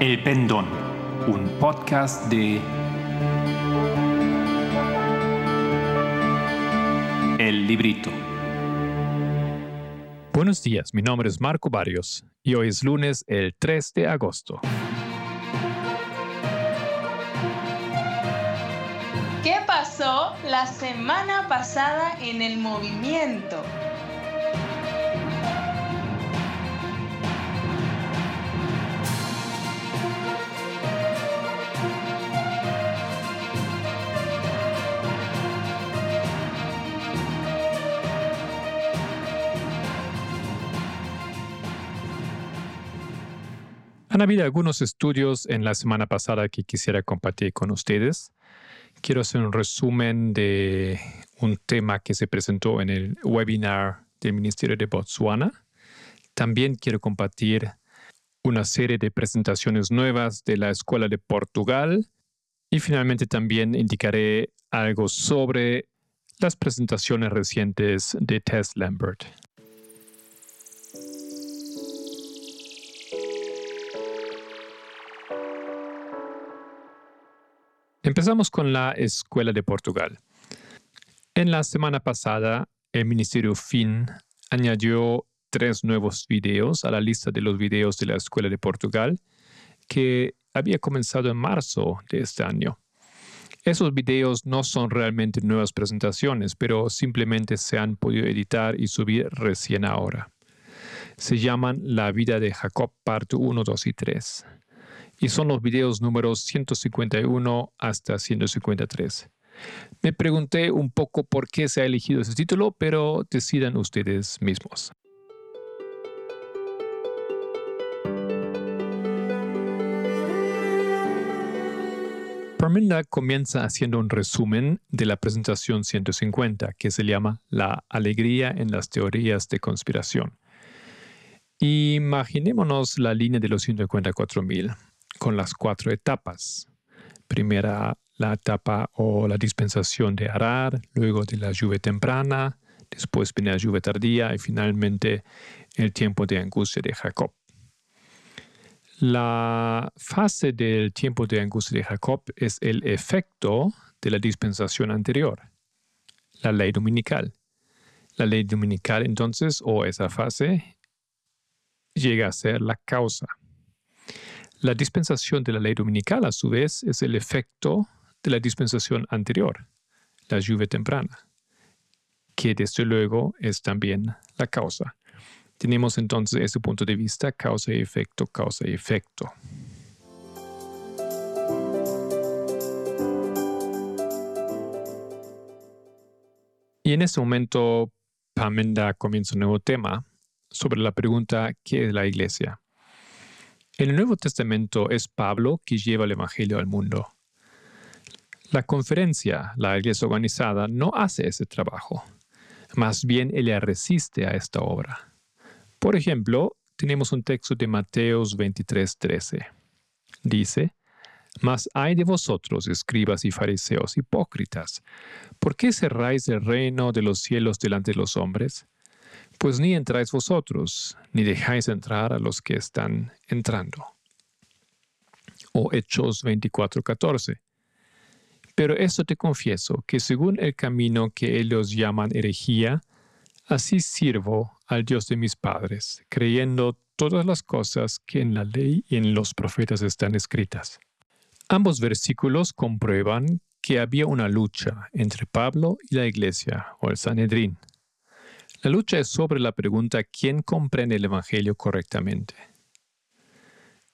El Pendón, un podcast de El Librito. Buenos días, mi nombre es Marco Barrios y hoy es lunes el 3 de agosto. ¿Qué pasó la semana pasada en el movimiento? Han habido algunos estudios en la semana pasada que quisiera compartir con ustedes. Quiero hacer un resumen de un tema que se presentó en el webinar del Ministerio de Botswana. También quiero compartir una serie de presentaciones nuevas de la Escuela de Portugal y finalmente también indicaré algo sobre las presentaciones recientes de Tess Lambert. Empezamos con la Escuela de Portugal. En la semana pasada, el Ministerio FIN añadió tres nuevos videos a la lista de los videos de la Escuela de Portugal que había comenzado en marzo de este año. Esos videos no son realmente nuevas presentaciones, pero simplemente se han podido editar y subir recién ahora. Se llaman La vida de Jacob, parte 1, 2 y 3 y son los videos números 151 hasta 153. Me pregunté un poco por qué se ha elegido ese título, pero decidan ustedes mismos. Parminda comienza haciendo un resumen de la presentación 150, que se llama La alegría en las teorías de conspiración. Imaginémonos la línea de los 154.000 con las cuatro etapas. Primera, la etapa o la dispensación de arar, luego de la lluvia temprana, después viene la lluvia tardía y finalmente el tiempo de angustia de Jacob. La fase del tiempo de angustia de Jacob es el efecto de la dispensación anterior, la ley dominical. La ley dominical entonces, o esa fase, llega a ser la causa. La dispensación de la ley dominical, a su vez, es el efecto de la dispensación anterior, la lluvia temprana, que desde luego es también la causa. Tenemos entonces ese punto de vista, causa y efecto, causa y efecto. Y en ese momento, Pamenda comienza un nuevo tema sobre la pregunta ¿qué es la iglesia? El Nuevo Testamento es Pablo que lleva el Evangelio al mundo. La conferencia, la iglesia organizada, no hace ese trabajo. Más bien ella resiste a esta obra. Por ejemplo, tenemos un texto de Mateos 23:13. Dice, Mas hay de vosotros, escribas y fariseos hipócritas, ¿por qué cerráis el reino de los cielos delante de los hombres? Pues ni entráis vosotros, ni dejáis entrar a los que están entrando. O Hechos 24:14. Pero esto te confieso, que según el camino que ellos llaman herejía, así sirvo al Dios de mis padres, creyendo todas las cosas que en la ley y en los profetas están escritas. Ambos versículos comprueban que había una lucha entre Pablo y la iglesia o el Sanedrín la lucha es sobre la pregunta ¿quién comprende el Evangelio correctamente?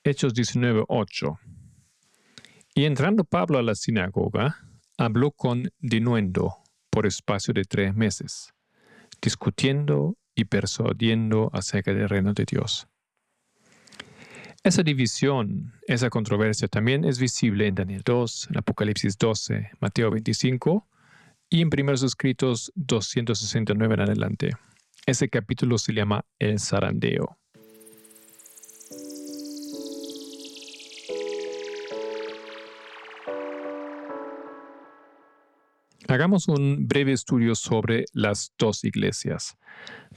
Hechos 19:8. Y entrando Pablo a la sinagoga, habló con denuendo por espacio de tres meses, discutiendo y persuadiendo acerca del reino de Dios. Esa división, esa controversia también es visible en Daniel 2, en Apocalipsis 12, Mateo 25 y en primeros escritos 269 en adelante. Ese capítulo se llama El zarandeo. Hagamos un breve estudio sobre las dos iglesias.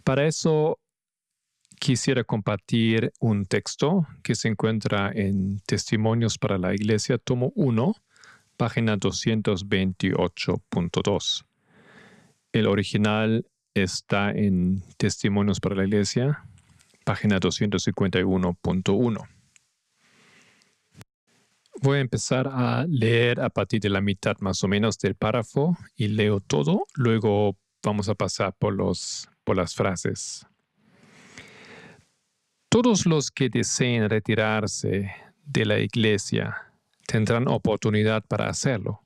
Para eso quisiera compartir un texto que se encuentra en Testimonios para la Iglesia, tomo 1, página 228.2. El original está en Testimonios para la Iglesia, página 251.1. Voy a empezar a leer a partir de la mitad más o menos del párrafo y leo todo, luego vamos a pasar por, los, por las frases. Todos los que deseen retirarse de la iglesia tendrán oportunidad para hacerlo.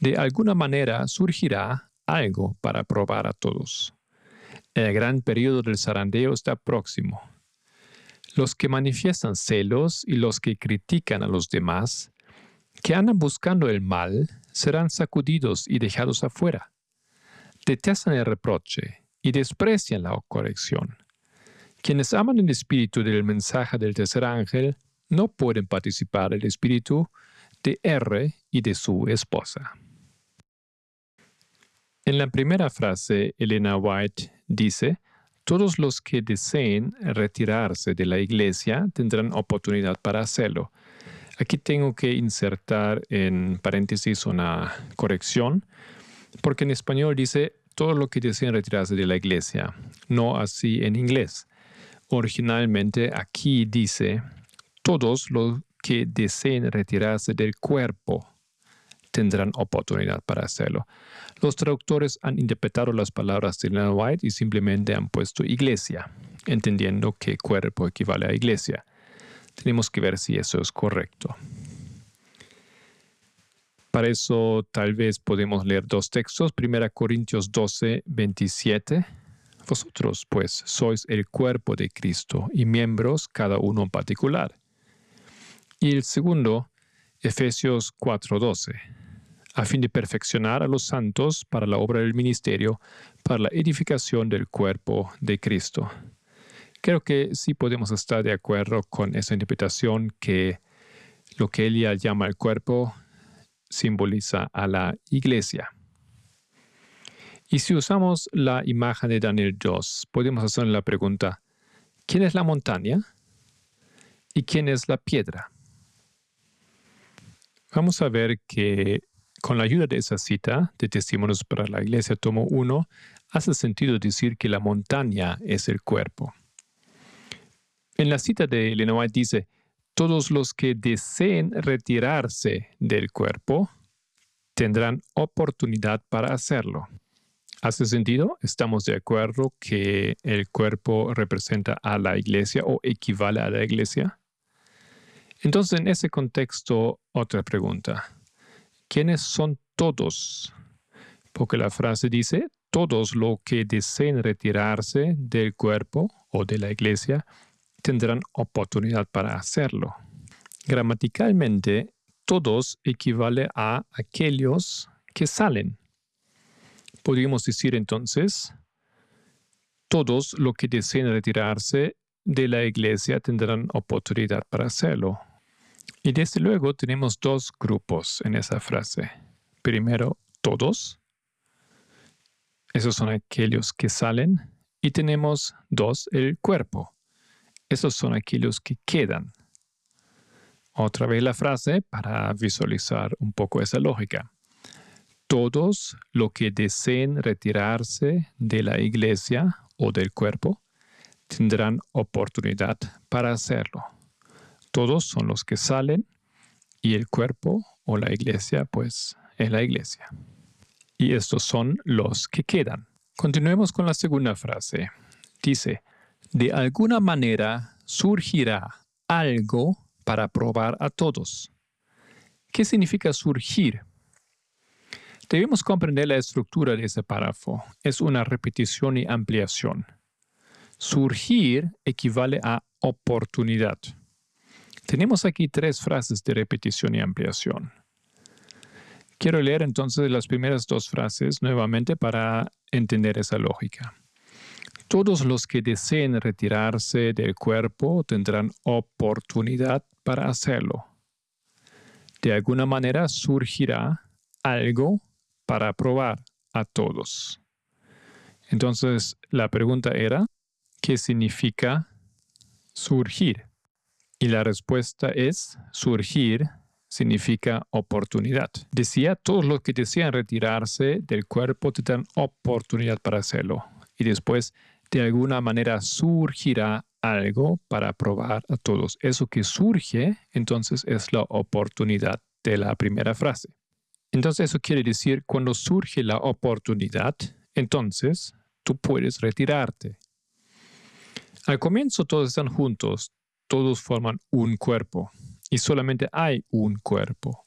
De alguna manera surgirá algo para probar a todos. El gran periodo del zarandeo está próximo. Los que manifiestan celos y los que critican a los demás, que andan buscando el mal, serán sacudidos y dejados afuera. Detestan el reproche y desprecian la corrección. Quienes aman el espíritu del mensaje del tercer ángel no pueden participar el espíritu de R y de su esposa. En la primera frase, Elena White dice, todos los que deseen retirarse de la iglesia tendrán oportunidad para hacerlo. Aquí tengo que insertar en paréntesis una corrección, porque en español dice todo lo que deseen retirarse de la iglesia, no así en inglés. Originalmente aquí dice todos los que deseen retirarse del cuerpo tendrán oportunidad para hacerlo. Los traductores han interpretado las palabras de Leonard White y simplemente han puesto iglesia, entendiendo que cuerpo equivale a iglesia. Tenemos que ver si eso es correcto. Para eso tal vez podemos leer dos textos. 1 Corintios 12, 27. Vosotros, pues, sois el cuerpo de Cristo y miembros cada uno en particular. Y el segundo, Efesios 4:12, a fin de perfeccionar a los santos para la obra del ministerio, para la edificación del cuerpo de Cristo. Creo que sí podemos estar de acuerdo con esa interpretación que lo que ella llama el cuerpo simboliza a la iglesia. Y si usamos la imagen de Daniel 2, podemos hacer la pregunta, ¿quién es la montaña? ¿Y quién es la piedra? Vamos a ver que con la ayuda de esa cita de Testimonios para la Iglesia, tomo 1, hace sentido decir que la montaña es el cuerpo. En la cita de Lenoir dice, todos los que deseen retirarse del cuerpo tendrán oportunidad para hacerlo. ¿Hace sentido? ¿Estamos de acuerdo que el cuerpo representa a la iglesia o equivale a la iglesia? Entonces, en ese contexto, otra pregunta. ¿Quiénes son todos? Porque la frase dice, todos los que deseen retirarse del cuerpo o de la iglesia tendrán oportunidad para hacerlo. Gramaticalmente, todos equivale a aquellos que salen. Podríamos decir entonces, todos los que deseen retirarse de la iglesia tendrán oportunidad para hacerlo. Y desde luego tenemos dos grupos en esa frase. Primero, todos. Esos son aquellos que salen. Y tenemos dos, el cuerpo. Esos son aquellos que quedan. Otra vez la frase para visualizar un poco esa lógica. Todos los que deseen retirarse de la iglesia o del cuerpo tendrán oportunidad para hacerlo. Todos son los que salen y el cuerpo o la iglesia, pues es la iglesia. Y estos son los que quedan. Continuemos con la segunda frase. Dice, de alguna manera surgirá algo para probar a todos. ¿Qué significa surgir? Debemos comprender la estructura de ese párrafo. Es una repetición y ampliación. Surgir equivale a oportunidad. Tenemos aquí tres frases de repetición y ampliación. Quiero leer entonces las primeras dos frases nuevamente para entender esa lógica. Todos los que deseen retirarse del cuerpo tendrán oportunidad para hacerlo. De alguna manera surgirá algo para probar a todos. Entonces, la pregunta era, ¿qué significa surgir? Y la respuesta es surgir significa oportunidad. Decía, todos los que desean retirarse del cuerpo te dan oportunidad para hacerlo. Y después, de alguna manera, surgirá algo para probar a todos. Eso que surge, entonces, es la oportunidad de la primera frase. Entonces, eso quiere decir, cuando surge la oportunidad, entonces tú puedes retirarte. Al comienzo todos están juntos, todos forman un cuerpo y solamente hay un cuerpo.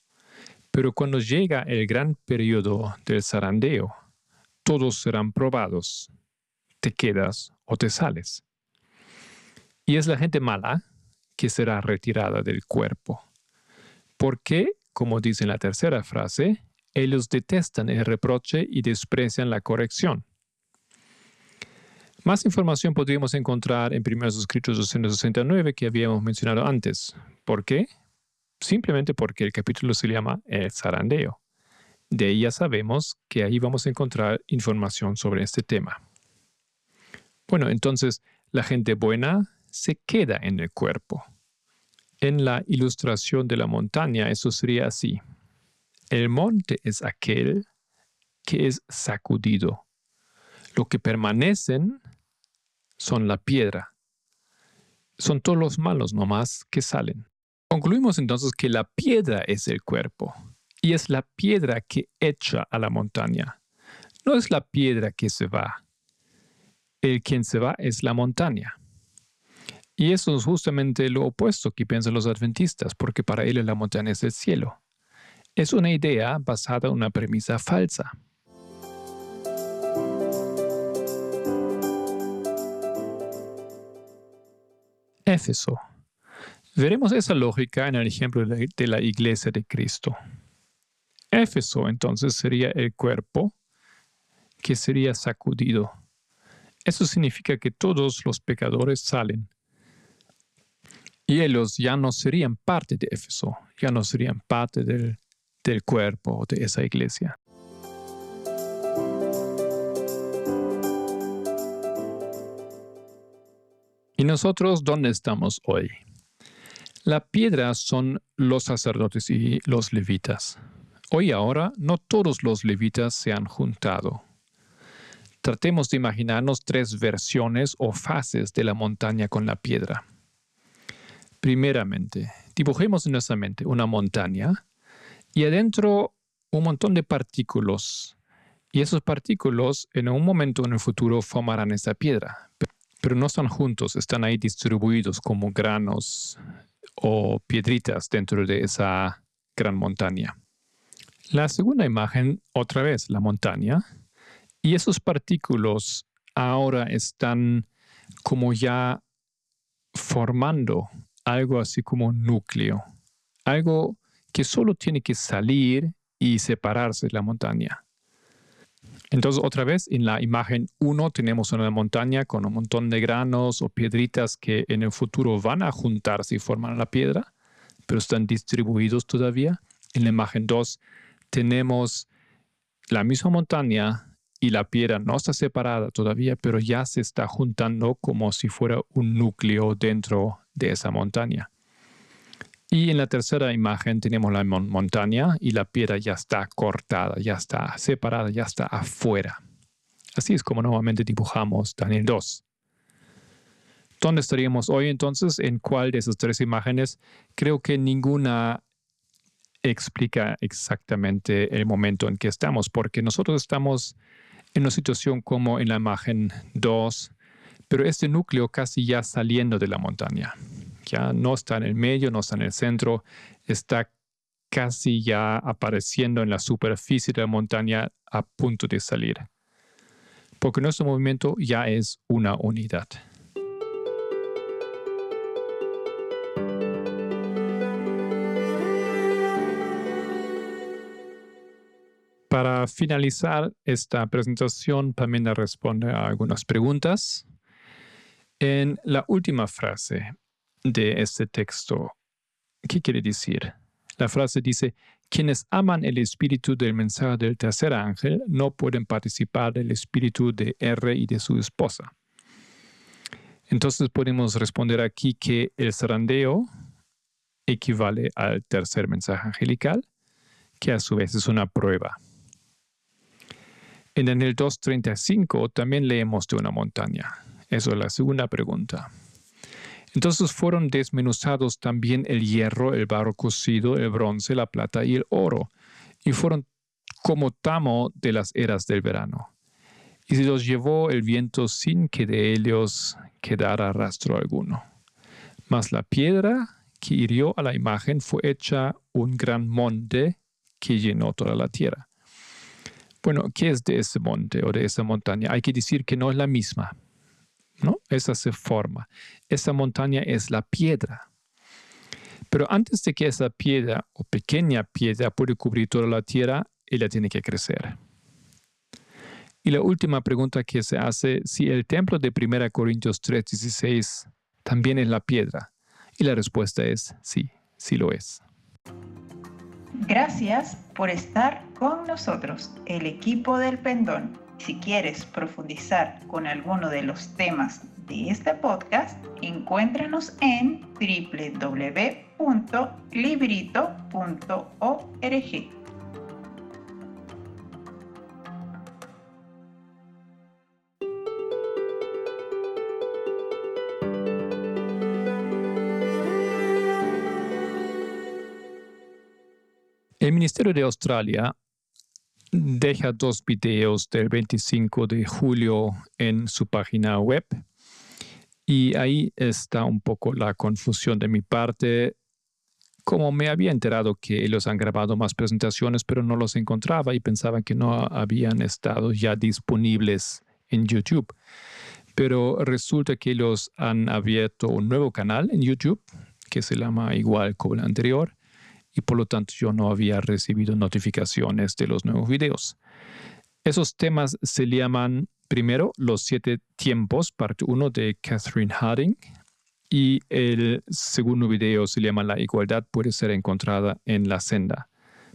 Pero cuando llega el gran periodo del zarandeo, todos serán probados. Te quedas o te sales. Y es la gente mala que será retirada del cuerpo. Porque, como dice en la tercera frase, ellos detestan el reproche y desprecian la corrección. Más información podríamos encontrar en Primeros Escritos 269 que habíamos mencionado antes. ¿Por qué? Simplemente porque el capítulo se llama El zarandeo. De ahí ya sabemos que ahí vamos a encontrar información sobre este tema. Bueno, entonces la gente buena se queda en el cuerpo. En la ilustración de la montaña eso sería así. El monte es aquel que es sacudido. Lo que permanecen son la piedra. Son todos los malos nomás que salen. Concluimos entonces que la piedra es el cuerpo y es la piedra que echa a la montaña. No es la piedra que se va. El quien se va es la montaña. Y eso es justamente lo opuesto que piensan los adventistas, porque para ellos la montaña es el cielo. Es una idea basada en una premisa falsa. Éfeso. Veremos esa lógica en el ejemplo de la iglesia de Cristo. Éfeso entonces sería el cuerpo que sería sacudido. Eso significa que todos los pecadores salen. Y ellos ya no serían parte de Éfeso, ya no serían parte del, del cuerpo de esa iglesia. ¿Y nosotros dónde estamos hoy? La piedra son los sacerdotes y los levitas. Hoy ahora no todos los levitas se han juntado. Tratemos de imaginarnos tres versiones o fases de la montaña con la piedra. Primeramente, dibujemos en nuestra mente una montaña y adentro un montón de partículas. Y esos partículas en un momento en el futuro formarán esa piedra pero no están juntos, están ahí distribuidos como granos o piedritas dentro de esa gran montaña. La segunda imagen, otra vez, la montaña, y esos partículos ahora están como ya formando algo así como un núcleo, algo que solo tiene que salir y separarse de la montaña. Entonces, otra vez, en la imagen 1 tenemos una montaña con un montón de granos o piedritas que en el futuro van a juntarse y formar la piedra, pero están distribuidos todavía. En la imagen 2 tenemos la misma montaña y la piedra no está separada todavía, pero ya se está juntando como si fuera un núcleo dentro de esa montaña. Y en la tercera imagen tenemos la montaña y la piedra ya está cortada, ya está separada, ya está afuera. Así es como normalmente dibujamos Daniel 2. ¿Dónde estaríamos hoy entonces? ¿En cuál de esas tres imágenes? Creo que ninguna explica exactamente el momento en que estamos, porque nosotros estamos en una situación como en la imagen 2, pero este núcleo casi ya saliendo de la montaña ya no está en el medio, no está en el centro, está casi ya apareciendo en la superficie de la montaña a punto de salir. Porque nuestro movimiento ya es una unidad. Para finalizar esta presentación, Pamela responde a algunas preguntas. En la última frase, de este texto. ¿Qué quiere decir? La frase dice, quienes aman el espíritu del mensaje del tercer ángel no pueden participar del espíritu de R y de su esposa. Entonces podemos responder aquí que el zarandeo equivale al tercer mensaje angelical, que a su vez es una prueba. En Daniel 2.35 también leemos de una montaña. Eso es la segunda pregunta. Entonces fueron desmenuzados también el hierro, el barro cocido, el bronce, la plata y el oro, y fueron como tamo de las eras del verano. Y se los llevó el viento sin que de ellos quedara rastro alguno. Mas la piedra que hirió a la imagen fue hecha un gran monte que llenó toda la tierra. Bueno, ¿qué es de ese monte o de esa montaña? Hay que decir que no es la misma. ¿No? Esa se forma. Esa montaña es la piedra. Pero antes de que esa piedra o pequeña piedra pueda cubrir toda la tierra, ella tiene que crecer. Y la última pregunta que se hace, si el templo de 1 Corintios 3:16 también es la piedra. Y la respuesta es sí, sí lo es. Gracias por estar con nosotros, el equipo del pendón. Si quieres profundizar con alguno de los temas de este podcast, encuéntranos en www.librito.org. El Ministerio de Australia deja dos videos del 25 de julio en su página web y ahí está un poco la confusión de mi parte. Como me había enterado que ellos han grabado más presentaciones, pero no los encontraba y pensaba que no habían estado ya disponibles en YouTube. Pero resulta que ellos han abierto un nuevo canal en YouTube que se llama igual como el anterior y por lo tanto yo no había recibido notificaciones de los nuevos videos. Esos temas se llaman primero Los siete tiempos, parte 1 de Catherine Harding, y el segundo video se llama La igualdad puede ser encontrada en la senda,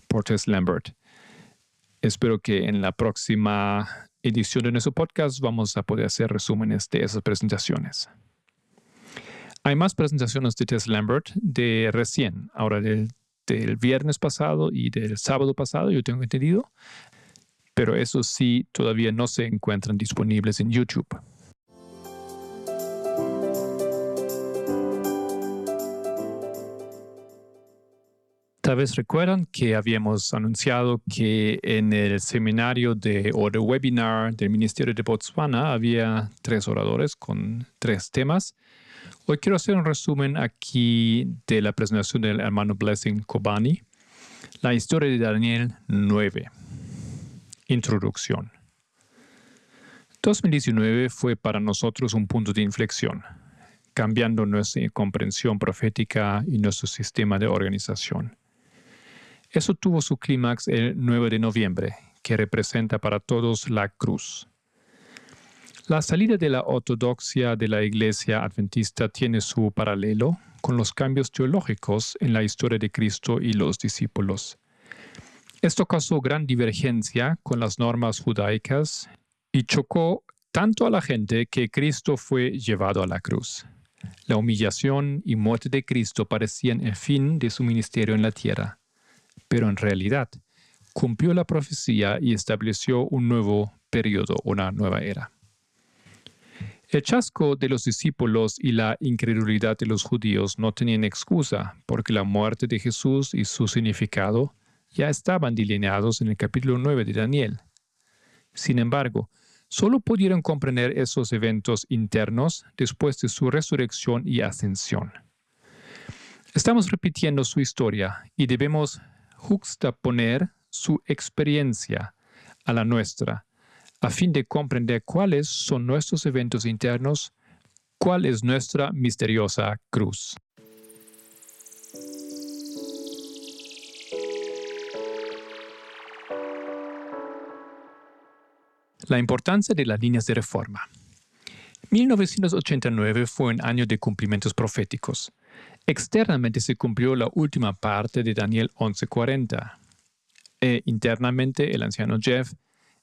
por Tess Lambert. Espero que en la próxima edición de nuestro podcast vamos a poder hacer resúmenes de esas presentaciones. Hay más presentaciones de Tess Lambert de recién, ahora del del viernes pasado y del sábado pasado, yo tengo entendido, pero eso sí todavía no se encuentran disponibles en YouTube. Tal vez recuerdan que habíamos anunciado que en el seminario de, o el webinar del Ministerio de Botswana había tres oradores con tres temas. Hoy quiero hacer un resumen aquí de la presentación del hermano Blessing Kobani, la historia de Daniel 9. Introducción. 2019 fue para nosotros un punto de inflexión, cambiando nuestra comprensión profética y nuestro sistema de organización. Eso tuvo su clímax el 9 de noviembre, que representa para todos la cruz, la salida de la ortodoxia de la Iglesia adventista tiene su paralelo con los cambios teológicos en la historia de Cristo y los discípulos. Esto causó gran divergencia con las normas judaicas y chocó tanto a la gente que Cristo fue llevado a la cruz. La humillación y muerte de Cristo parecían el fin de su ministerio en la tierra, pero en realidad cumplió la profecía y estableció un nuevo periodo, una nueva era. El chasco de los discípulos y la incredulidad de los judíos no tenían excusa, porque la muerte de Jesús y su significado ya estaban delineados en el capítulo 9 de Daniel. Sin embargo, solo pudieron comprender esos eventos internos después de su resurrección y ascensión. Estamos repitiendo su historia y debemos juxtaponer su experiencia a la nuestra a fin de comprender cuáles son nuestros eventos internos, cuál es nuestra misteriosa cruz. La importancia de las líneas de reforma. 1989 fue un año de cumplimientos proféticos. Externamente se cumplió la última parte de Daniel 11:40. E internamente el anciano Jeff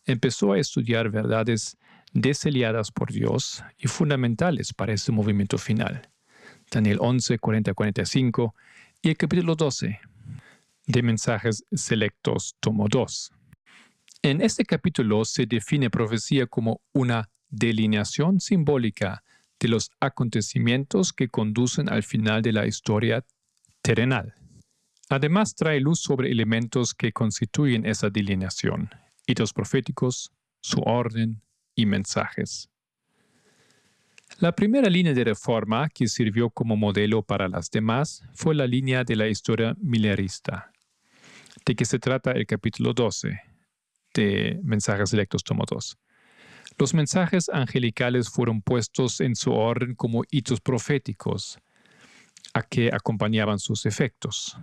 empezó a estudiar verdades deseliadas por Dios y fundamentales para este movimiento final. Daniel 11, 40, 45 y el capítulo 12 de Mensajes Selectos, tomo 2. En este capítulo se define profecía como una delineación simbólica de los acontecimientos que conducen al final de la historia terrenal. Además trae luz sobre elementos que constituyen esa delineación, hitos proféticos, su orden y mensajes. La primera línea de reforma que sirvió como modelo para las demás fue la línea de la historia milerista, de que se trata el capítulo 12 de Mensajes Electos Tomo 2. Los mensajes angelicales fueron puestos en su orden como hitos proféticos, a que acompañaban sus efectos.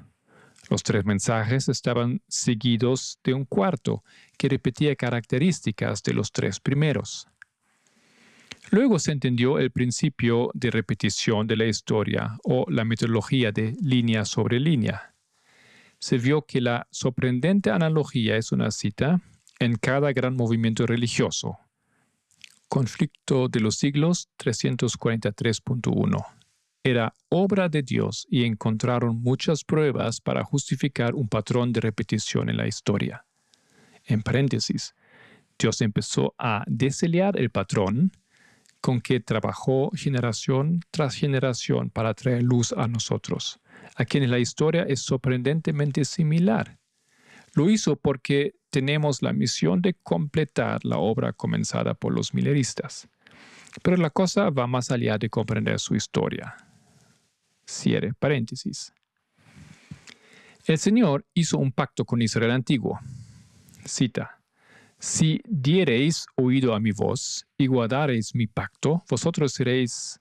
Los tres mensajes estaban seguidos de un cuarto que repetía características de los tres primeros. Luego se entendió el principio de repetición de la historia o la metodología de línea sobre línea. Se vio que la sorprendente analogía es una cita en cada gran movimiento religioso. Conflicto de los siglos 343.1 era obra de Dios y encontraron muchas pruebas para justificar un patrón de repetición en la historia. En paréntesis, Dios empezó a deseliar el patrón con que trabajó generación tras generación para traer luz a nosotros, a quienes la historia es sorprendentemente similar. Lo hizo porque tenemos la misión de completar la obra comenzada por los mileristas. Pero la cosa va más allá de comprender su historia. Cierre paréntesis. El Señor hizo un pacto con Israel antiguo. Cita. Si diereis oído a mi voz y guardareis mi pacto, vosotros seréis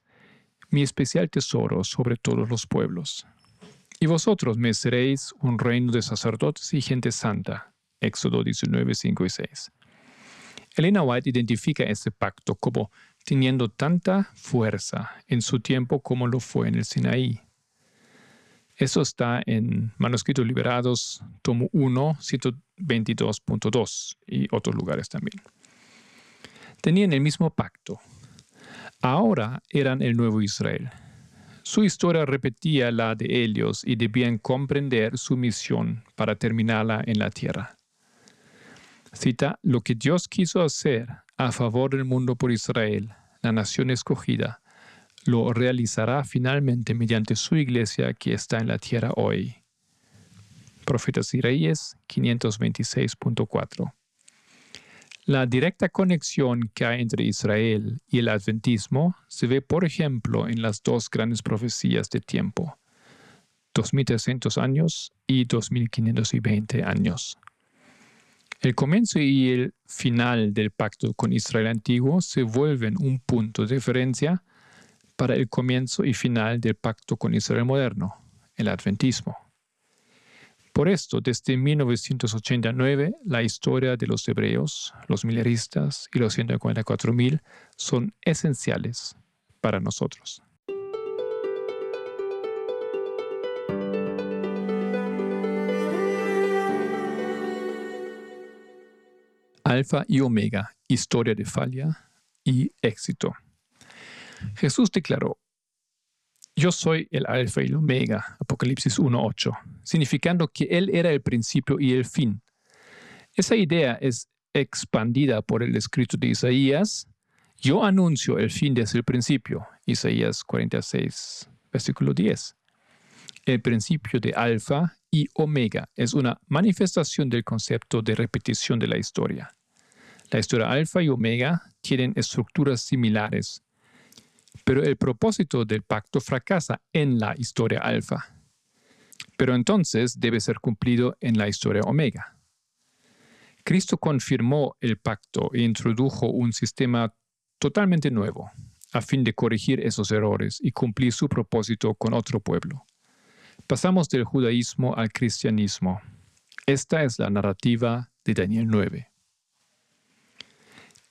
mi especial tesoro sobre todos los pueblos. Y vosotros me seréis un reino de sacerdotes y gente santa. Éxodo 19, 5 y 6. Elena White identifica este pacto como teniendo tanta fuerza en su tiempo como lo fue en el Sinaí. Eso está en Manuscritos Liberados, tomo 1, 122.2 y otros lugares también. Tenían el mismo pacto. Ahora eran el nuevo Israel. Su historia repetía la de ellos y debían comprender su misión para terminarla en la tierra. Cita, lo que Dios quiso hacer a favor del mundo por Israel, la nación escogida, lo realizará finalmente mediante su iglesia que está en la tierra hoy. Profetas y Reyes 526.4 La directa conexión que hay entre Israel y el adventismo se ve, por ejemplo, en las dos grandes profecías de tiempo, 2300 años y 2520 años. El comienzo y el final del pacto con Israel antiguo se vuelven un punto de referencia para el comienzo y final del pacto con Israel moderno, el adventismo. Por esto, desde 1989, la historia de los hebreos, los mileristas y los 144.000 son esenciales para nosotros. Alfa y Omega, historia de falla y éxito. Jesús declaró, yo soy el Alfa y el Omega, Apocalipsis 1.8, significando que Él era el principio y el fin. Esa idea es expandida por el escrito de Isaías, yo anuncio el fin desde el principio, Isaías 46, versículo 10. El principio de Alfa y Omega es una manifestación del concepto de repetición de la historia. La historia alfa y omega tienen estructuras similares, pero el propósito del pacto fracasa en la historia alfa. Pero entonces debe ser cumplido en la historia omega. Cristo confirmó el pacto e introdujo un sistema totalmente nuevo, a fin de corregir esos errores y cumplir su propósito con otro pueblo. Pasamos del judaísmo al cristianismo. Esta es la narrativa de Daniel 9.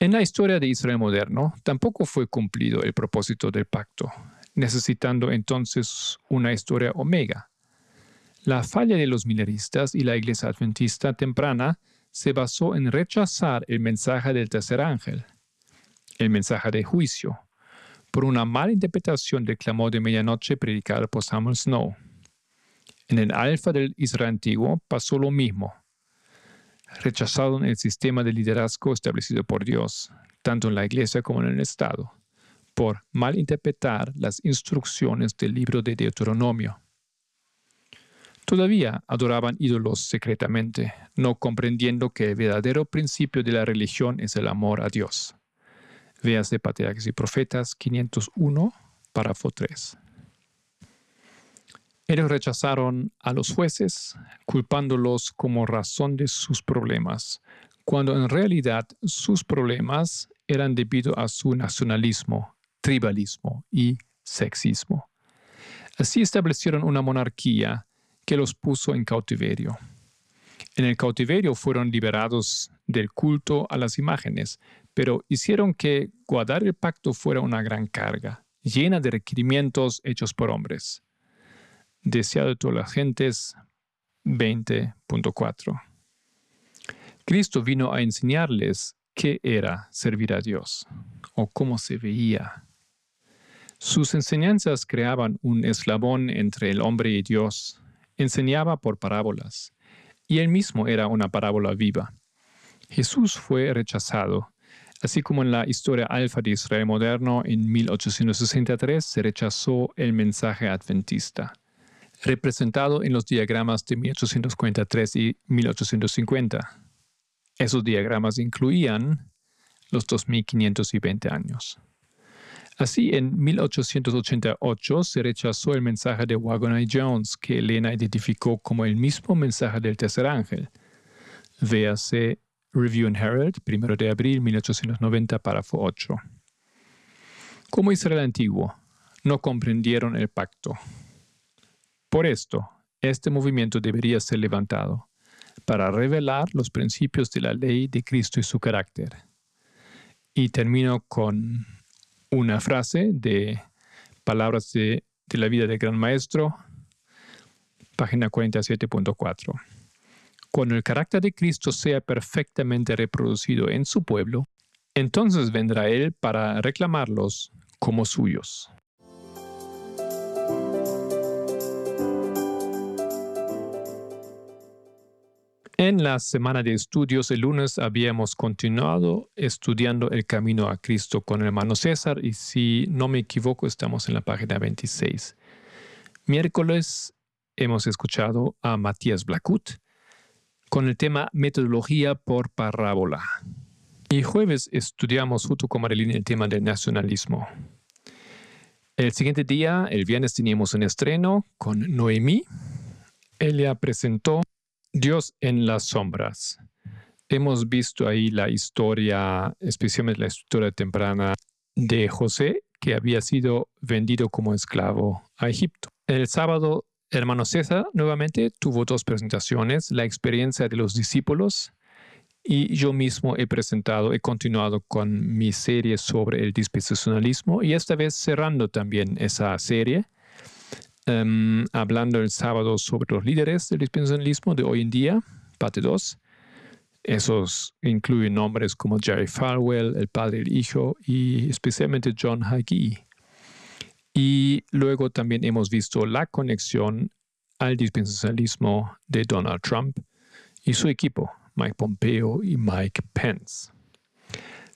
En la historia de Israel moderno tampoco fue cumplido el propósito del pacto, necesitando entonces una historia omega. La falla de los mileristas y la iglesia adventista temprana se basó en rechazar el mensaje del tercer ángel. el mensaje de juicio, por una mala interpretación del clamor de medianoche predicado por Samuel Snow. En el alfa del Israel antiguo pasó lo mismo. Rechazaron el sistema de liderazgo establecido por Dios, tanto en la iglesia como en el Estado, por malinterpretar las instrucciones del libro de Deuteronomio. Todavía adoraban ídolos secretamente, no comprendiendo que el verdadero principio de la religión es el amor a Dios. Véase Patriarcas y Profetas 501, párrafo 3. Ellos rechazaron a los jueces, culpándolos como razón de sus problemas, cuando en realidad sus problemas eran debido a su nacionalismo, tribalismo y sexismo. Así establecieron una monarquía que los puso en cautiverio. En el cautiverio fueron liberados del culto a las imágenes, pero hicieron que guardar el pacto fuera una gran carga, llena de requerimientos hechos por hombres. Deseado de todas las gentes 20.4. Cristo vino a enseñarles qué era servir a Dios o cómo se veía. Sus enseñanzas creaban un eslabón entre el hombre y Dios. Enseñaba por parábolas, y él mismo era una parábola viva. Jesús fue rechazado, así como en la historia alfa de Israel moderno en 1863 se rechazó el mensaje adventista, representado en los diagramas de 1843 y 1850. Esos diagramas incluían los 2520 años. Así, en 1888 se rechazó el mensaje de Wagon Jones, que Elena identificó como el mismo mensaje del tercer ángel. Véase Review and Herald, 1 de abril 1890, párrafo 8. Como Israel antiguo, no comprendieron el pacto. Por esto, este movimiento debería ser levantado para revelar los principios de la ley de Cristo y su carácter. Y termino con una frase de Palabras de, la vida del Gran Maestro, página 47.4. Cuando el carácter de Cristo sea perfectamente reproducido en su pueblo, entonces vendrá Él para reclamarlos como suyos. En la semana de estudios, el lunes habíamos continuado estudiando el camino a Cristo con el hermano César y si no me equivoco estamos en la página 26. Miércoles hemos escuchado a Matías Blacut con el tema metodología por parábola. Y jueves estudiamos junto con Marilyn el tema del nacionalismo. El siguiente día, el viernes, teníamos un estreno con Noemí. Ella presentó Dios en las sombras. Hemos visto ahí la historia, especialmente la historia temprana de José, que había sido vendido como esclavo a Egipto. El sábado, hermano César nuevamente tuvo dos presentaciones, la experiencia de los discípulos y yo mismo he presentado, he continuado con mi serie sobre el dispensacionalismo y esta vez cerrando también esa serie Em, hablando el sábado sobre los líderes del dispensacionalismo de hoy en día, parte 2. Esos incluyen nombres como Jerry Falwell, el padre el hijo y especialmente John Hagee. Y luego también hemos visto la conexión al dispensacionalismo de Donald Trump y su equipo, Mike Pompeo y Mike Pence.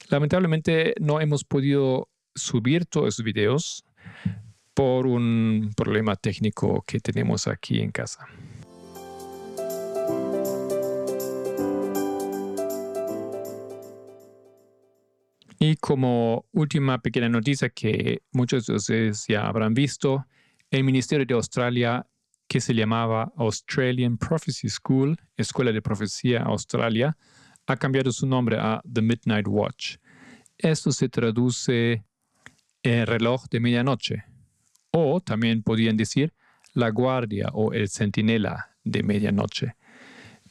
Lamentablemente no hemos podido subir todos esos videos por un problema técnico que tenemos aquí en casa. Y como última pequeña noticia que muchos de ustedes ya habrán visto, el Ministerio de Australia, que se llamaba Australian Prophecy School, Escuela de Profecía Australia, ha cambiado su nombre a The Midnight Watch. Esto se traduce en reloj de medianoche o también podían decir la guardia o el centinela de medianoche.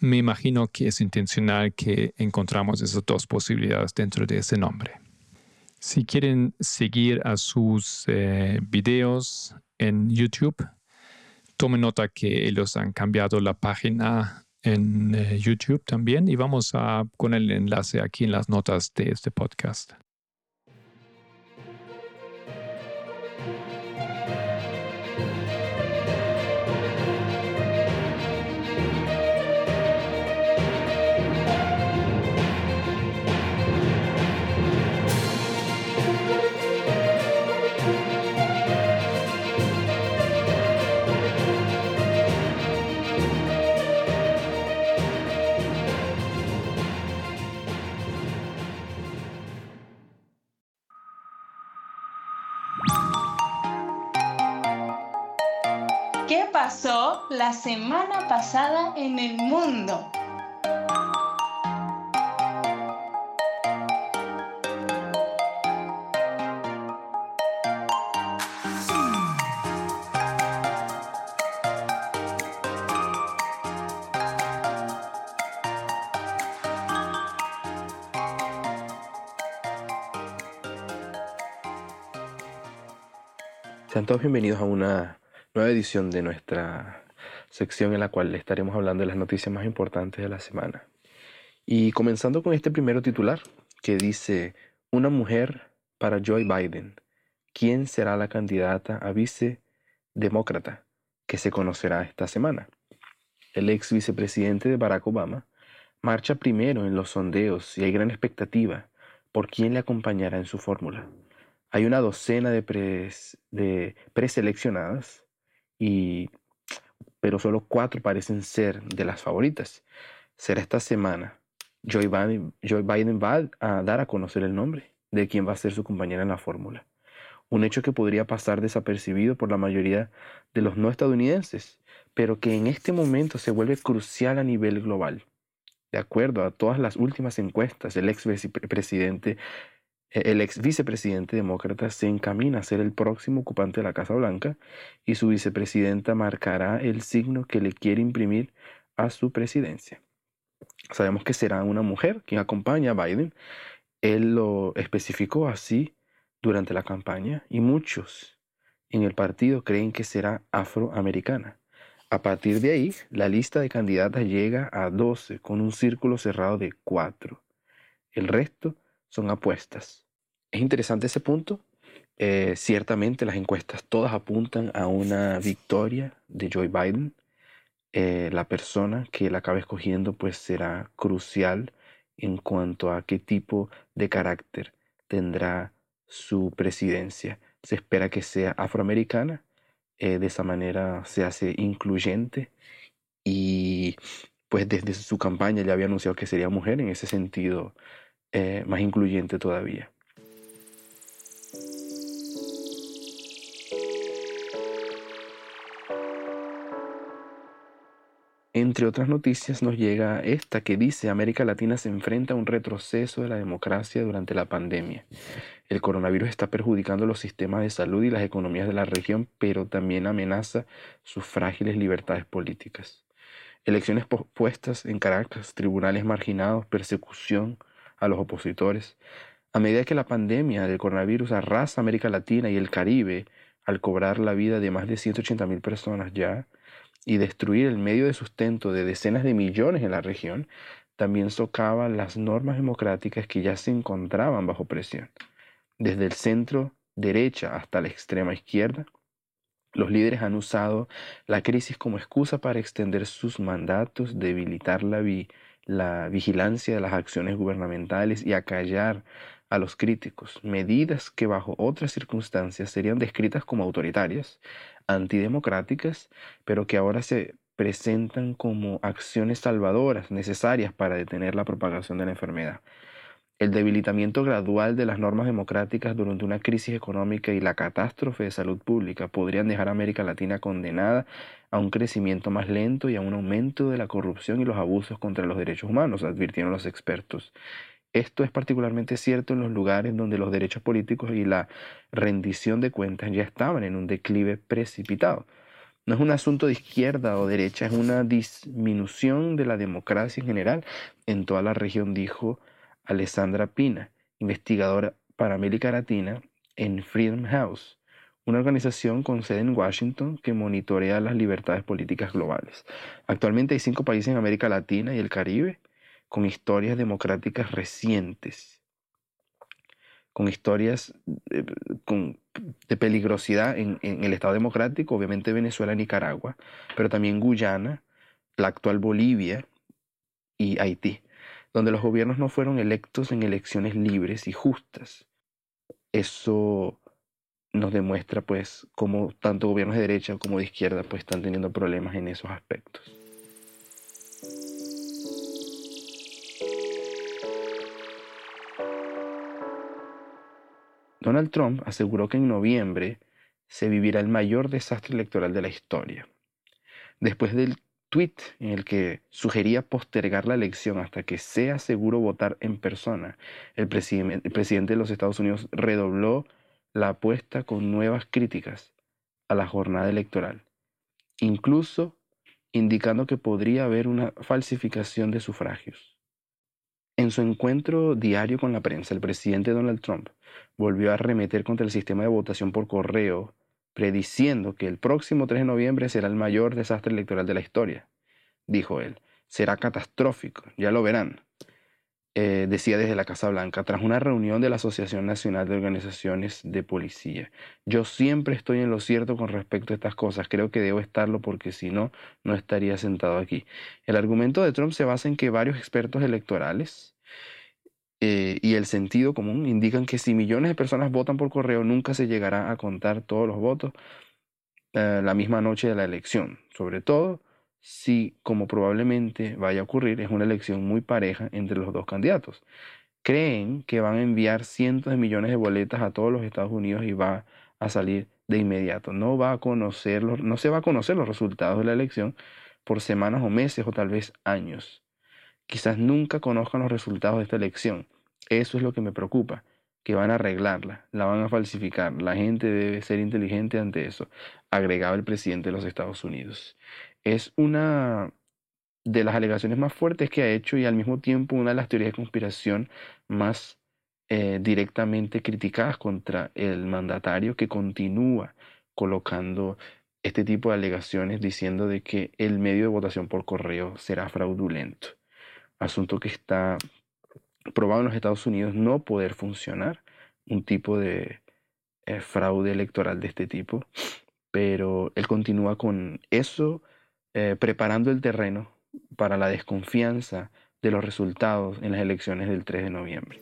Me imagino que es intencional que encontramos esas dos posibilidades dentro de ese nombre. Si quieren seguir a sus eh, videos en YouTube, tomen nota que ellos han cambiado la página en eh, YouTube también y vamos a poner el enlace aquí en las notas de este podcast. La semana pasada en el mundo? Sean todos bienvenidos a una nueva edición de nuestra sección en la cual estaremos hablando de las noticias más importantes de la semana. Y comenzando con este primero titular que dice, una mujer para Joe Biden. ¿Quién será la candidata a vicedemócrata que se conocerá esta semana? El ex vicepresidente de Barack Obama marcha primero en los sondeos y hay gran expectativa por quién le acompañará en su fórmula. Hay una docena de, de preseleccionadas, y, pero solo cuatro parecen ser de las favoritas. Será esta semana. Joe Biden, Joe Biden va a dar a conocer el nombre de quien va a ser su compañera en la fórmula. Un hecho que podría pasar desapercibido por la mayoría de los no estadounidenses, pero que en este momento se vuelve crucial a nivel global. De acuerdo a todas las últimas encuestas, el ex presidente e-, el ex vicepresidente demócrata se encamina a ser el próximo ocupante de la Casa Blanca y su vicepresidenta marcará el signo que le quiere imprimir a su presidencia. Sabemos que será una mujer quien acompaña a Biden. Él lo especificó así durante la campaña y muchos en el partido creen que será afroamericana. A partir de ahí, la lista de candidatas llega a 12 con un círculo cerrado de 4. El resto son apuestas. Es interesante ese punto. Eh, ciertamente las encuestas todas apuntan a una victoria de Joe Biden. Eh, la persona que la acabe escogiendo pues será crucial en cuanto a qué tipo de carácter tendrá su presidencia. Se espera que sea afroamericana, eh, de esa manera se hace incluyente y pues desde su campaña ya había anunciado que sería mujer, en ese sentido más incluyente todavía. Entre otras noticias nos llega esta que dice América Latina se enfrenta a un retroceso de la democracia durante la pandemia. El coronavirus está perjudicando los sistemas de salud y las economías de la región, pero también amenaza sus frágiles libertades políticas. Elecciones pospuestas en Caracas, tribunales marginados, persecución a los opositores. A medida que la pandemia del coronavirus arrasa América Latina y el Caribe al cobrar la vida de más de 180 mil personas ya, y destruir el medio de sustento de decenas de millones en la región, también socava las normas democráticas que ya se encontraban bajo presión. Desde el centro derecha hasta la extrema izquierda, los líderes han usado la crisis como excusa para extender sus mandatos, debilitar la, la vigilancia de las acciones gubernamentales y acallar a los críticos, medidas que bajo otras circunstancias serían descritas como autoritarias, antidemocráticas, pero que ahora se presentan como acciones salvadoras necesarias para detener la propagación de la enfermedad. El debilitamiento gradual de las normas democráticas durante una crisis económica y la catástrofe de salud pública podrían dejar a América Latina condenada a un crecimiento más lento y a un aumento de la corrupción y los abusos contra los derechos humanos, advirtieron los expertos. Esto es particularmente cierto en los lugares donde los derechos políticos y la rendición de cuentas ya estaban en un declive precipitado. No es un asunto de izquierda o derecha, es una disminución de la democracia en general en toda la región, dijo Alessandra Pina, investigadora para América Latina en Freedom House, una organización con sede en Washington que monitorea las libertades políticas globales. Actualmente hay cinco países en América Latina y el Caribe con historias democráticas recientes, con historias de, peligrosidad en, en, el Estado democrático, obviamente Venezuela, Nicaragua, pero también Guyana, la actual Bolivia y Haití, donde los gobiernos no fueron electos en elecciones libres y justas. Eso nos demuestra pues cómo tanto gobiernos de derecha como de izquierda pues están teniendo problemas en esos aspectos. Donald Trump aseguró que en noviembre se vivirá el mayor desastre electoral de la historia. Después del tweet en el que sugería postergar la elección hasta que sea seguro votar en persona, el, el presidente de los Estados Unidos redobló la apuesta con nuevas críticas a la jornada electoral, incluso indicando que podría haber una falsificación de sufragios. En su encuentro diario con la prensa, el presidente Donald Trump volvió a arremeter contra el sistema de votación por correo, prediciendo que el próximo 3 de noviembre será el mayor desastre electoral de la historia. Dijo él, será catastrófico, ya lo verán. Eh, decía desde la Casa Blanca, tras una reunión de la Asociación Nacional de Organizaciones de Policía. Yo siempre estoy en lo cierto con respecto a estas cosas. Creo que debo estarlo porque si no, no estaría sentado aquí. El argumento de Trump se basa en que varios expertos electorales eh, y el sentido común indican que si millones de personas votan por correo, nunca se llegará a contar todos los votos eh, la misma noche de la elección. Sobre todo si, como probablemente vaya a ocurrir, es una elección muy pareja entre los dos candidatos. Creen que van a enviar cientos de millones de boletas a todos los Estados Unidos y va a salir de inmediato. No, va a conocer no se va a conocer los resultados de la elección por semanas o meses o tal vez años. Quizás nunca conozcan los resultados de esta elección. Eso es lo que me preocupa, que van a arreglarla, la van a falsificar. La gente debe ser inteligente ante eso, agregaba el presidente de los Estados Unidos es una de las alegaciones más fuertes que ha hecho y al mismo tiempo una de las teorías de conspiración más eh, directamente criticadas contra el mandatario que continúa colocando este tipo de alegaciones diciendo de que el medio de votación por correo será fraudulento. Asunto que está probado en los Estados Unidos no poder funcionar, un tipo de eh, fraude electoral de este tipo, pero él continúa con eso eh, preparando el terreno para la desconfianza de los resultados en las elecciones del 3 de noviembre.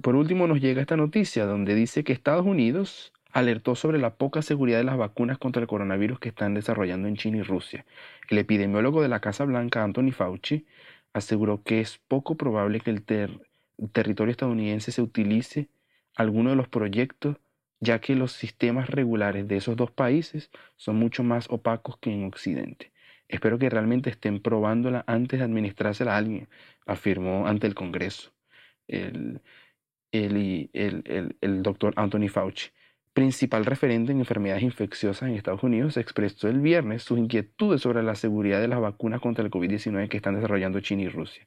Por último nos llega esta noticia donde dice que Estados Unidos alertó sobre la poca seguridad de las vacunas contra el coronavirus que están desarrollando en China y Rusia. El epidemiólogo de la Casa Blanca, Anthony Fauci, aseguró que es poco probable que el, ter territorio estadounidense se utilice alguno de los proyectos, ya que los sistemas regulares de esos dos países son mucho más opacos que en Occidente. Espero que realmente estén probándola antes de administrársela a alguien, afirmó ante el Congreso el, el, el, el doctor Anthony Fauci principal referente en enfermedades infecciosas en Estados Unidos, expresó el viernes sus inquietudes sobre la seguridad de las vacunas contra el COVID-19 que están desarrollando China y Rusia.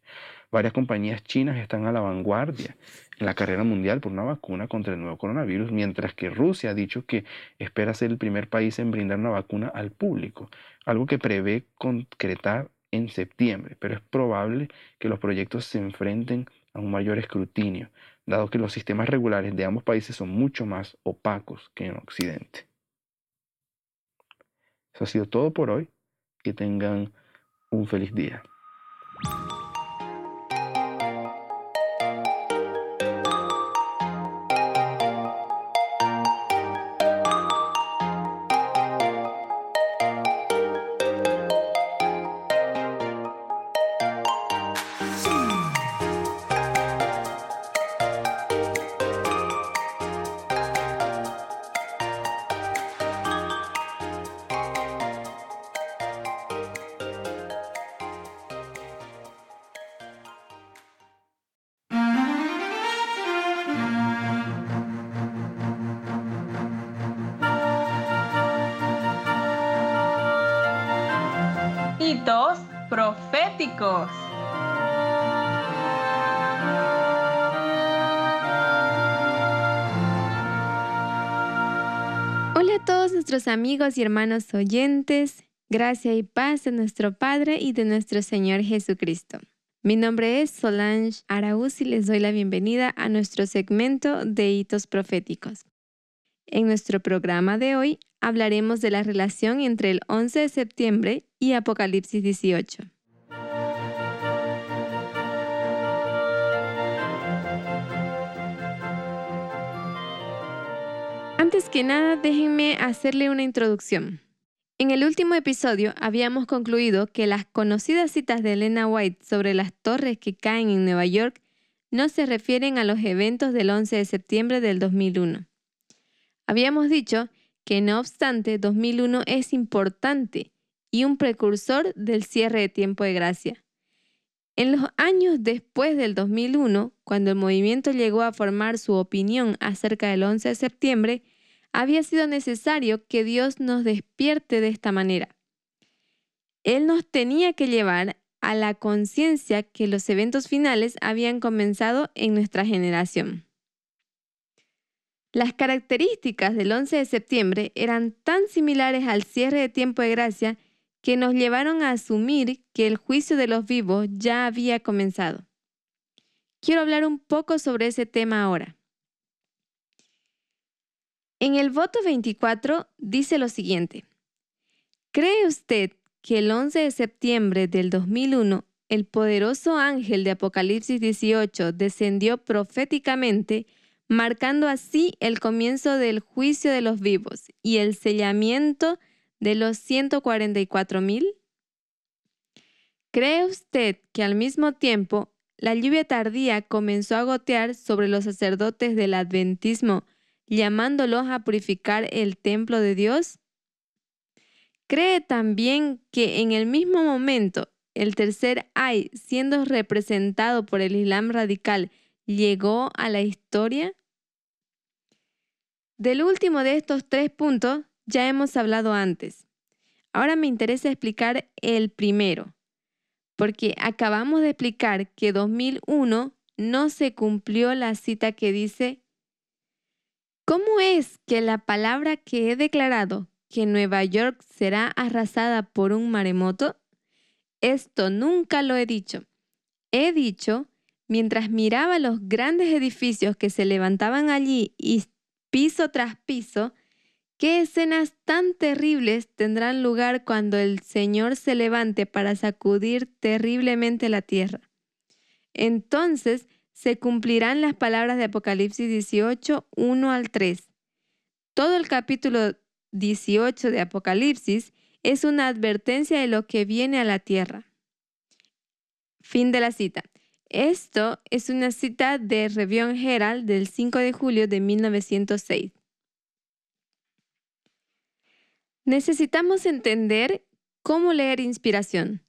Varias compañías chinas están a la vanguardia en la carrera mundial por una vacuna contra el nuevo coronavirus, mientras que Rusia ha dicho que espera ser el primer país en brindar una vacuna al público, algo que prevé concretar en septiembre, pero es probable que los proyectos se enfrenten a un mayor escrutinio, dado que los sistemas regulares de ambos países son mucho más opacos que en Occidente. Eso ha sido todo por hoy. Que tengan un feliz día. Amigos y hermanos oyentes. Gracia y paz de nuestro Padre y de nuestro Señor Jesucristo. Mi nombre es Solange Araúz y les doy la bienvenida a nuestro segmento de hitos proféticos. En nuestro programa de hoy hablaremos de la relación entre el 11 de septiembre y Apocalipsis 18. Antes que nada, déjenme hacerle una introducción. En el último episodio habíamos concluido que las conocidas citas de Elena White sobre las torres que caen en Nueva York no se refieren a los eventos del 11 de septiembre del 2001. Habíamos dicho que no obstante 2001 es importante y un precursor del cierre de tiempo de gracia. En los años después del 2001, cuando el movimiento llegó a formar su opinión acerca del 11 de septiembre, había sido necesario que Dios nos despierte de esta manera. Él nos tenía que llevar a la conciencia que los eventos finales habían comenzado en nuestra generación. Las características del 11 de septiembre eran tan similares al cierre de tiempo de gracia que nos llevaron a asumir que el juicio de los vivos ya había comenzado. Quiero hablar un poco sobre ese tema ahora. En el voto 24 dice lo siguiente. ¿Cree usted que el 11 de septiembre del 2001 el poderoso ángel de Apocalipsis 18 descendió proféticamente, marcando así el comienzo del juicio de los vivos y el sellamiento de los 144 mil? ¿Cree usted que al mismo tiempo la lluvia tardía comenzó a gotear sobre los sacerdotes del adventismo llamándolos a purificar el templo de Dios? ¿Cree también que en el mismo momento el tercer ay, siendo representado por el Islam radical, llegó a la historia? Del último de estos tres puntos ya hemos hablado antes. Ahora me interesa explicar el primero, porque acabamos de explicar que 2001 no se cumplió la cita que dice ¿Cómo es que la palabra que he declarado que Nueva York será arrasada por un maremoto? Esto nunca lo he dicho. He dicho, mientras miraba los grandes edificios que se levantaban allí y piso tras piso, qué escenas tan terribles tendrán lugar cuando el Señor se levante para sacudir terriblemente la tierra. Entonces se cumplirán las palabras de Apocalipsis 18, 1 al 3. Todo el capítulo 18 de Apocalipsis es una advertencia de lo que viene a la tierra. Fin de la cita. Esto es una cita de Revion Herald del 5 de julio de 1906. Necesitamos entender cómo leer inspiración,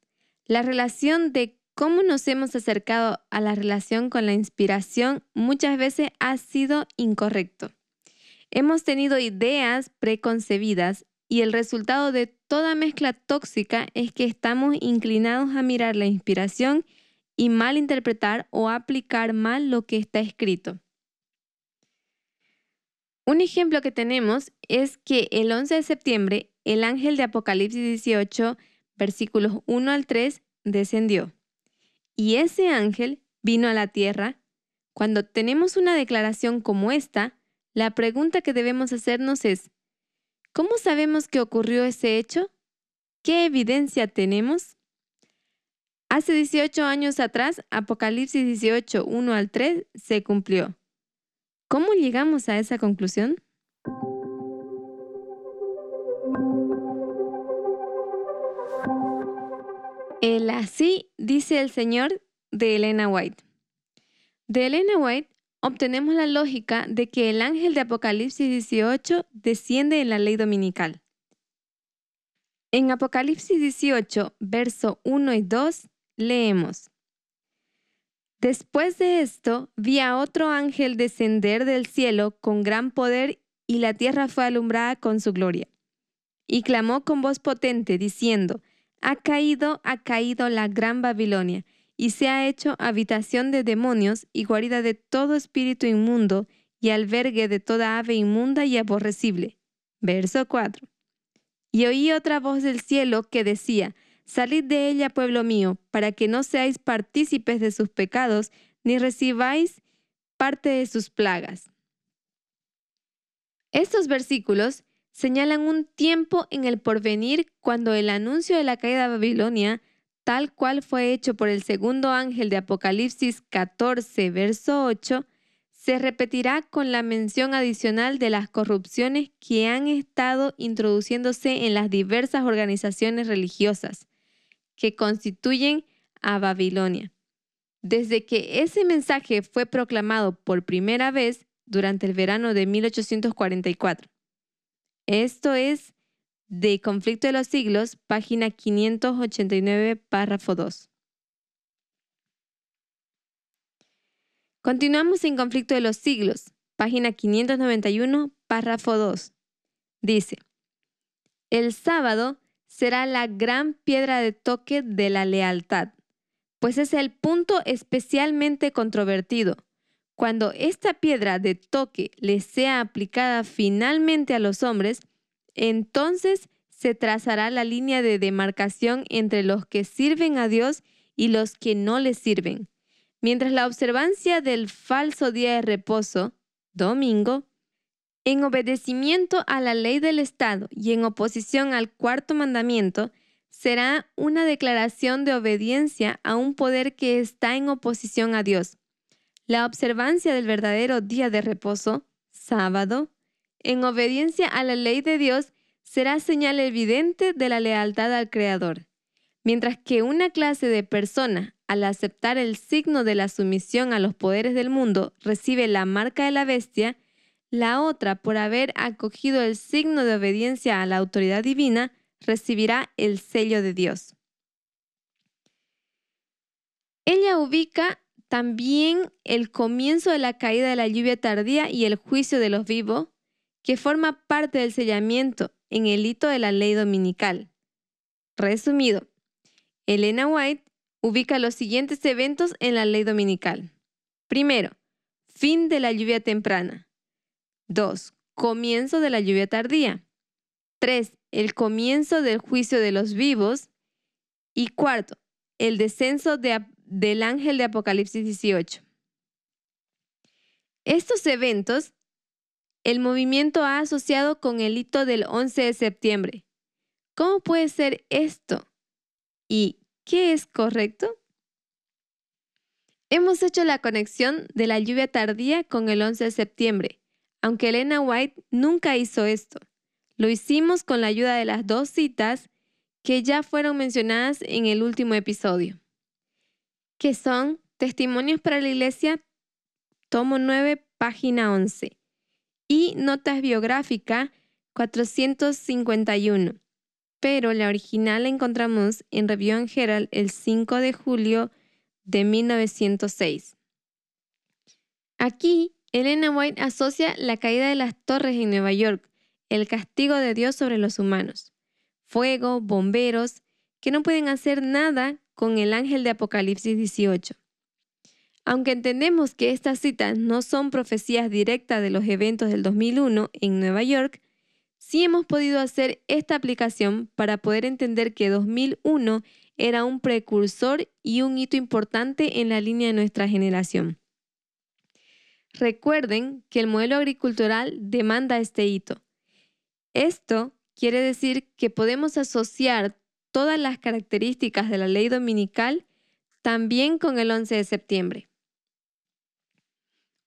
la relación de cómo nos hemos acercado a la relación con la inspiración muchas veces ha sido incorrecto. Hemos tenido ideas preconcebidas y el resultado de toda mezcla tóxica es que estamos inclinados a mirar la inspiración y malinterpretar o aplicar mal lo que está escrito. Un ejemplo que tenemos es que el 11 de septiembre el ángel de Apocalipsis 18, versículos 1 al 3, descendió. Y ese ángel vino a la tierra. Cuando tenemos una declaración como esta, la pregunta que debemos hacernos es, ¿cómo sabemos que ocurrió ese hecho? ¿Qué evidencia tenemos? Hace 18 años atrás, Apocalipsis 18, 1 al 3 se cumplió. ¿Cómo llegamos a esa conclusión? El así dice el Señor de Elena White. De Elena White obtenemos la lógica de que el ángel de Apocalipsis 18 desciende en la ley dominical. En Apocalipsis 18, verso 1 y 2, leemos. Después de esto, vi a otro ángel descender del cielo con gran poder y la tierra fue alumbrada con su gloria. Y clamó con voz potente, diciendo, ha caído, ha caído la gran Babilonia, y se ha hecho habitación de demonios y guarida de todo espíritu inmundo y albergue de toda ave inmunda y aborrecible. Verso 4. Y oí otra voz del cielo que decía, Salid de ella, pueblo mío, para que no seáis partícipes de sus pecados, ni recibáis parte de sus plagas. Estos versículos señalan un tiempo en el porvenir cuando el anuncio de la caída de Babilonia, tal cual fue hecho por el segundo ángel de Apocalipsis 14, verso 8, se repetirá con la mención adicional de las corrupciones que han estado introduciéndose en las diversas organizaciones religiosas que constituyen a Babilonia. Desde que ese mensaje fue proclamado por primera vez durante el verano de 1844. Esto es de Conflicto de los Siglos, página 589, párrafo 2. Continuamos en Conflicto de los Siglos, página 591, párrafo 2. Dice, el sábado será la gran piedra de toque de la lealtad, pues es el punto especialmente controvertido. Cuando esta piedra de toque le sea aplicada finalmente a los hombres, entonces se trazará la línea de demarcación entre los que sirven a Dios y los que no le sirven mientras la observancia del falso día de reposo, domingo, en obedecimiento a la ley del Estado y en oposición al cuarto mandamiento, será una declaración de obediencia a un poder que está en oposición a Dios. La observancia del verdadero día de reposo, sábado, en obediencia a la ley de Dios, será señal evidente de la lealtad al Creador. Mientras que una clase de persona al aceptar el signo de la sumisión a los poderes del mundo, recibe la marca de la bestia, la otra, por haber acogido el signo de obediencia a la autoridad divina, recibirá el sello de Dios. Ella ubica también el comienzo de la caída de la lluvia tardía y el juicio de los vivos, que forma parte del sellamiento en el hito de la ley dominical. Resumido, Elena White ubica los siguientes eventos en la ley dominical. Primero, fin de la lluvia temprana. 2. Comienzo de la lluvia tardía. 3. El comienzo del juicio de los vivos. Y cuarto, el descenso del ángel de Apocalipsis 18. Estos eventos, el movimiento ha asociado con el hito del 11 de septiembre. ¿Cómo puede ser esto? ¿Y ¿Qué es correcto? Hemos hecho la conexión de la lluvia tardía con el 11 de septiembre, aunque Elena White nunca hizo esto. Lo hicimos con la ayuda de las dos citas que ya fueron mencionadas en el último episodio, que son Testimonios para la Iglesia, tomo 9, página 11, y Notas biográficas 451 pero la original la encontramos en Review and Herald el 5 de julio de 1906. Aquí, Elena White asocia la caída de las torres en Nueva York, el castigo de Dios sobre los humanos, fuego, bomberos, que no pueden hacer nada con el ángel de Apocalipsis 18. Aunque entendemos que estas citas no son profecías directas de los eventos del 2001 en Nueva York, sí hemos podido hacer esta aplicación para poder entender que 2001 era un precursor y un hito importante en la línea de nuestra generación. Recuerden que el modelo agricultural demanda este hito. Esto quiere decir que podemos asociar todas las características de la ley dominical también con el 11 de septiembre.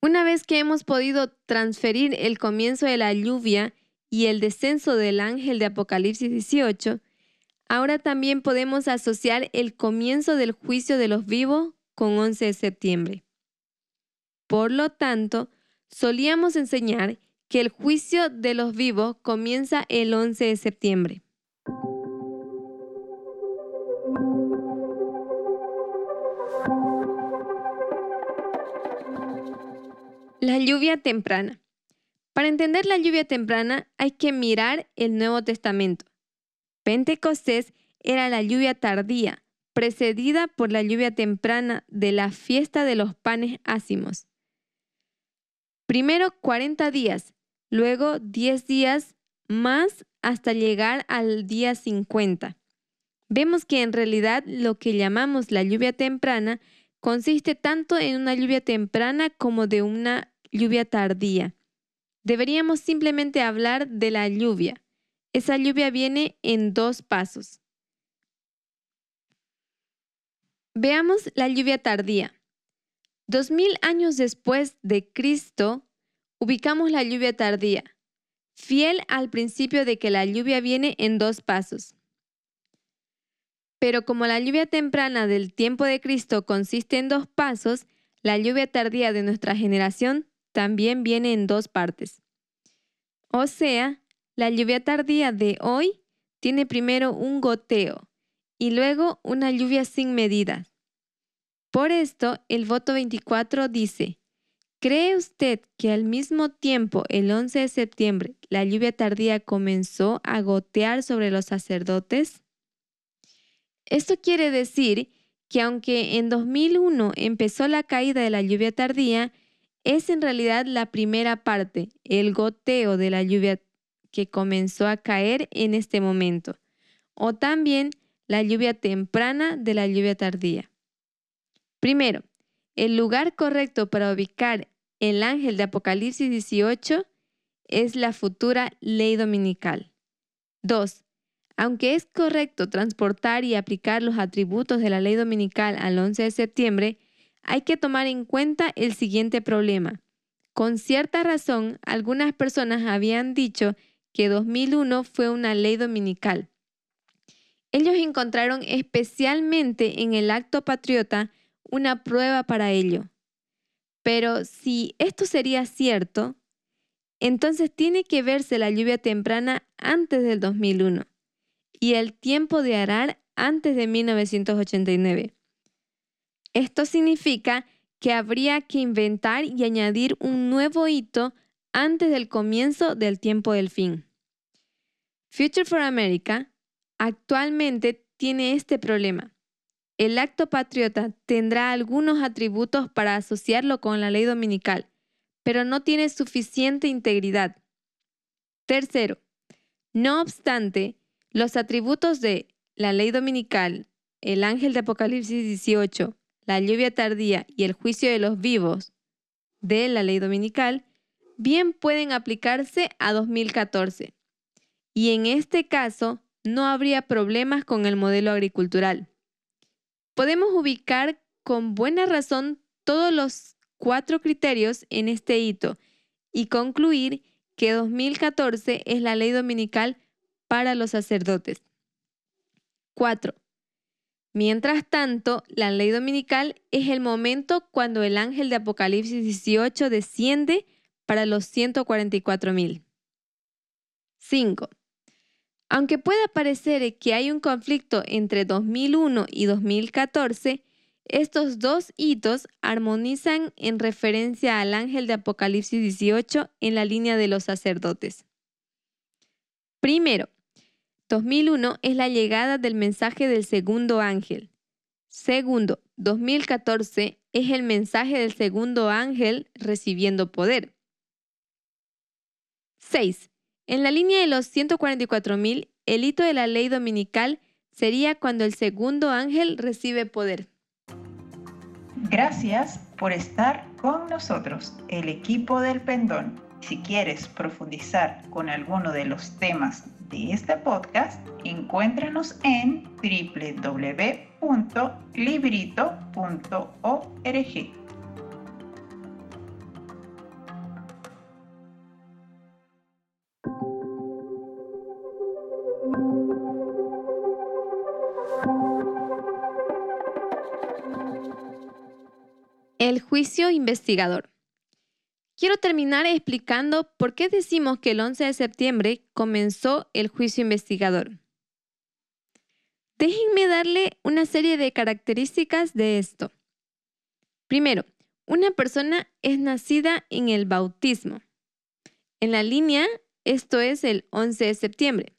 Una vez que hemos podido transferir el comienzo de la lluvia y el descenso del ángel de Apocalipsis 18, ahora también podemos asociar el comienzo del juicio de los vivos con 11 de septiembre. Por lo tanto, solíamos enseñar que el juicio de los vivos comienza el 11 de septiembre. La lluvia temprana. Para entender la lluvia temprana hay que mirar el Nuevo Testamento. Pentecostés era la lluvia tardía, precedida por la lluvia temprana de la fiesta de los panes ácimos. Primero 40 días, luego 10 días más hasta llegar al día 50. Vemos que en realidad lo que llamamos la lluvia temprana consiste tanto en una lluvia temprana como de una lluvia tardía. Deberíamos simplemente hablar de la lluvia. Esa lluvia viene en dos pasos. Veamos la lluvia tardía. Dos mil años después de Cristo, ubicamos la lluvia tardía, fiel al principio de que la lluvia viene en dos pasos. Pero como la lluvia temprana del tiempo de Cristo consiste en dos pasos, la lluvia tardía de nuestra generación también viene en dos partes. O sea, la lluvia tardía de hoy tiene primero un goteo y luego una lluvia sin medida. Por esto, el voto 24 dice, ¿cree usted que al mismo tiempo, el 11 de septiembre, la lluvia tardía comenzó a gotear sobre los sacerdotes? Esto quiere decir que aunque en 2001 empezó la caída de la lluvia tardía, es en realidad la primera parte, el goteo de la lluvia que comenzó a caer en este momento, o también la lluvia temprana de la lluvia tardía. Primero, el lugar correcto para ubicar el ángel de Apocalipsis 18 es la futura ley dominical. 2. Aunque es correcto transportar y aplicar los atributos de la ley dominical al 11 de septiembre, hay que tomar en cuenta el siguiente problema. Con cierta razón, algunas personas habían dicho que 2001 fue una ley dominical. Ellos encontraron especialmente en el acto patriota una prueba para ello. Pero si esto sería cierto, entonces tiene que verse la lluvia temprana antes del 2001 y el tiempo de arar antes de 1989. Esto significa que habría que inventar y añadir un nuevo hito antes del comienzo del tiempo del fin. Future for America actualmente tiene este problema. El acto patriota tendrá algunos atributos para asociarlo con la ley dominical, pero no tiene suficiente integridad. Tercero, no obstante, los atributos de la ley dominical, el ángel de Apocalipsis 18, la lluvia tardía y el juicio de los vivos de la ley dominical, bien pueden aplicarse a 2014. Y en este caso, no habría problemas con el modelo agricultural. Podemos ubicar con buena razón todos los cuatro criterios en este hito y concluir que 2014 es la ley dominical para los sacerdotes. 4. Mientras tanto, la ley dominical es el momento cuando el ángel de Apocalipsis 18 desciende para los 144.000. 5. Aunque pueda parecer que hay un conflicto entre 2001 y 2014, estos dos hitos armonizan en referencia al ángel de Apocalipsis 18 en la línea de los sacerdotes. Primero, 2001 es la llegada del mensaje del segundo ángel. Segundo, 2014 es el mensaje del segundo ángel recibiendo poder. 6. En la línea de los 144.000, el hito de la ley dominical sería cuando el segundo ángel recibe poder. Gracias por estar con nosotros, el equipo del pendón. Si quieres profundizar con alguno de los temas de este podcast, encuéntranos en www.librito.org. El juicio investigador. Quiero terminar explicando por qué decimos que el 11 de septiembre comenzó el juicio investigador. Déjenme darle una serie de características de esto. Primero, una persona es nacida en el bautismo. En la línea, esto es el 11 de septiembre.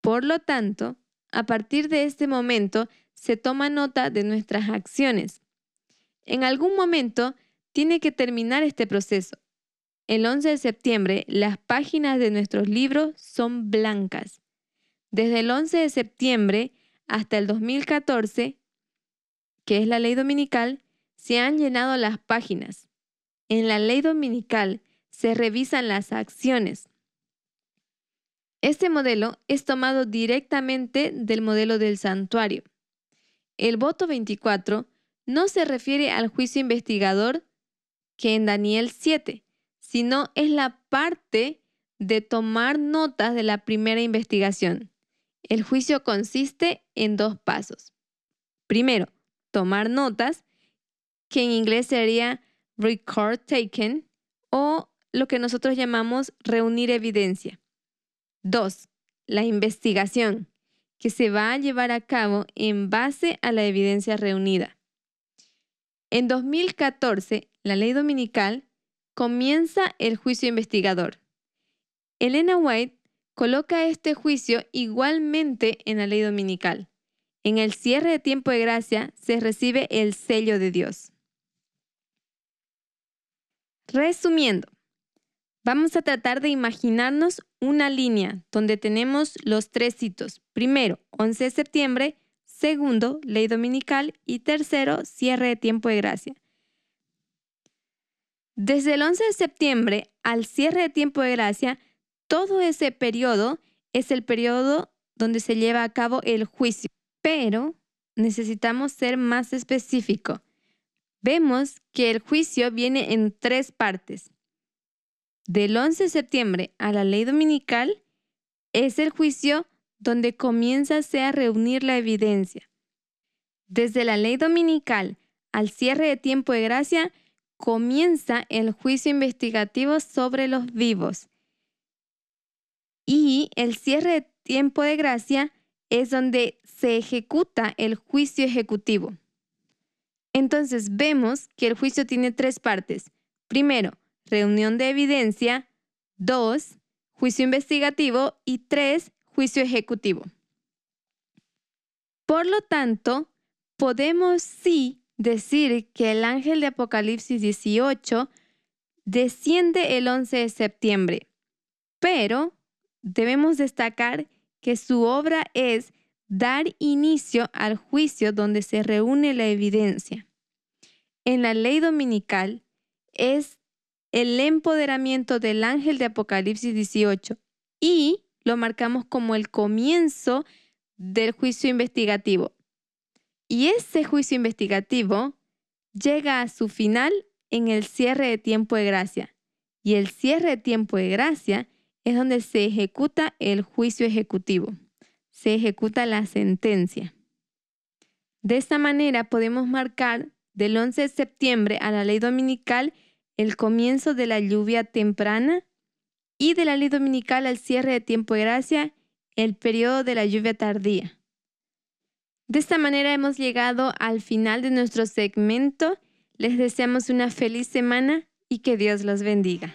Por lo tanto, a partir de este momento se toma nota de nuestras acciones. En algún momento tiene que terminar este proceso. El 11 de septiembre, las páginas de nuestros libros son blancas. Desde el 11 de septiembre hasta el 2014, que es la ley dominical, se han llenado las páginas. En la ley dominical se revisan las acciones. Este modelo es tomado directamente del modelo del santuario. El voto 24 no se refiere al juicio investigador que en Daniel 7, sino es la parte de tomar notas de la primera investigación. El juicio consiste en dos pasos. Primero, tomar notas, que en inglés sería record taken, o lo que nosotros llamamos reunir evidencia. Dos, la investigación, que se va a llevar a cabo en base a la evidencia reunida. En 2014, la ley dominical comienza el juicio investigador. Elena White coloca este juicio igualmente en la ley dominical. En el cierre de tiempo de gracia se recibe el sello de Dios. Resumiendo, vamos a tratar de imaginarnos una línea donde tenemos los tres hitos. Primero, 11 de septiembre. Segundo, ley dominical. Y tercero, cierre de tiempo de gracia. Desde el 11 de septiembre al cierre de tiempo de gracia, todo ese periodo es el periodo donde se lleva a cabo el juicio. Pero necesitamos ser más específico. Vemos que el juicio viene en tres partes. Del 11 de septiembre a la ley dominical es el juicio donde comienza a reunir la evidencia. Desde la ley dominical al cierre de tiempo de gracia comienza el juicio investigativo sobre los vivos. Y el cierre de tiempo de gracia es donde se ejecuta el juicio ejecutivo. Entonces vemos que el juicio tiene tres partes. Primero, reunión de evidencia. Dos, juicio investigativo. Y tres, juicio ejecutivo. Por lo tanto, podemos sí decir que el ángel de Apocalipsis 18 desciende el 11 de septiembre, pero debemos destacar que su obra es dar inicio al juicio donde se reúne la evidencia. En la ley dominical es el empoderamiento del ángel de Apocalipsis 18 y lo marcamos como el comienzo del juicio investigativo. Y ese juicio investigativo llega a su final en el cierre de tiempo de gracia. Y el cierre de tiempo de gracia es donde se ejecuta el juicio ejecutivo, se ejecuta la sentencia. De esta manera podemos marcar del 11 de septiembre a la ley dominical el comienzo de la lluvia temprana y de la ley dominical al cierre de tiempo de gracia el periodo de la lluvia tardía. De esta manera hemos llegado al final de nuestro segmento. Les deseamos una feliz semana y que Dios los bendiga.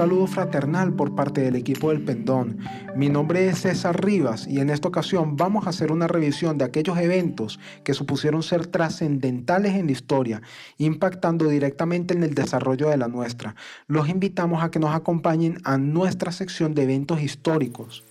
Saludo fraternal por parte del equipo del Pendón. Mi nombre es César Rivas y en esta ocasión vamos a hacer una revisión de aquellos eventos que supusieron ser trascendentales en la historia, impactando directamente en el desarrollo de la nuestra. Los invitamos a que nos acompañen a nuestra sección de eventos históricos.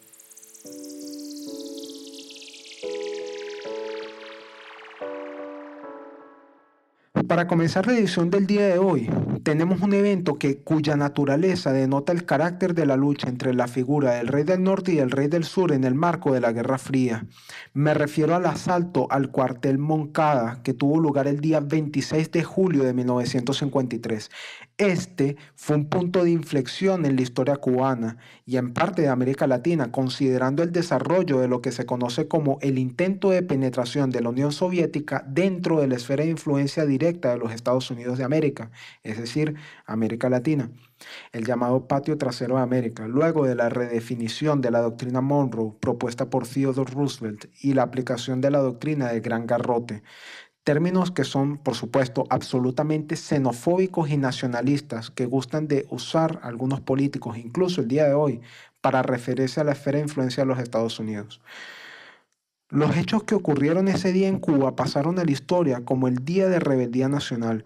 Para comenzar la edición del día de hoy, tenemos un evento que, cuya naturaleza denota el carácter de la lucha entre la figura del rey del norte y el rey del sur en el marco de la Guerra Fría. Me refiero al asalto al cuartel Moncada que tuvo lugar el día 26 de julio de 1953. Este fue un punto de inflexión en la historia cubana y en parte de América Latina, considerando el desarrollo de lo que se conoce como el intento de penetración de la Unión Soviética dentro de la esfera de influencia directa de los Estados Unidos de América, es decir, América Latina, el llamado patio trasero de América, luego de la redefinición de la doctrina Monroe propuesta por Theodore Roosevelt y la aplicación de la doctrina del Gran Garrote, términos que son, por supuesto, absolutamente xenofóbicos y nacionalistas que gustan de usar algunos políticos, incluso el día de hoy, para referirse a la esfera de influencia de los Estados Unidos. Los hechos que ocurrieron ese día en Cuba pasaron a la historia como el Día de Rebeldía Nacional.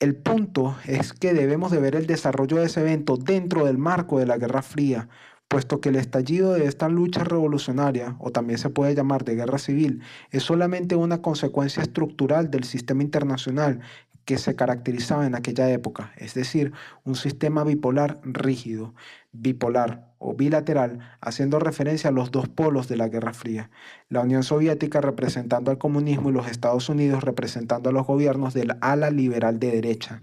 El punto es que debemos de ver el desarrollo de ese evento dentro del marco de la Guerra Fría, puesto que el estallido de esta lucha revolucionaria, o también se puede llamar de guerra civil, es solamente una consecuencia estructural del sistema internacional que se caracterizaba en aquella época, es decir, un sistema bipolar rígido, bipolar o bilateral, haciendo referencia a los dos polos de la Guerra Fría, la Unión Soviética representando al comunismo y los Estados Unidos representando a los gobiernos del ala liberal de derecha.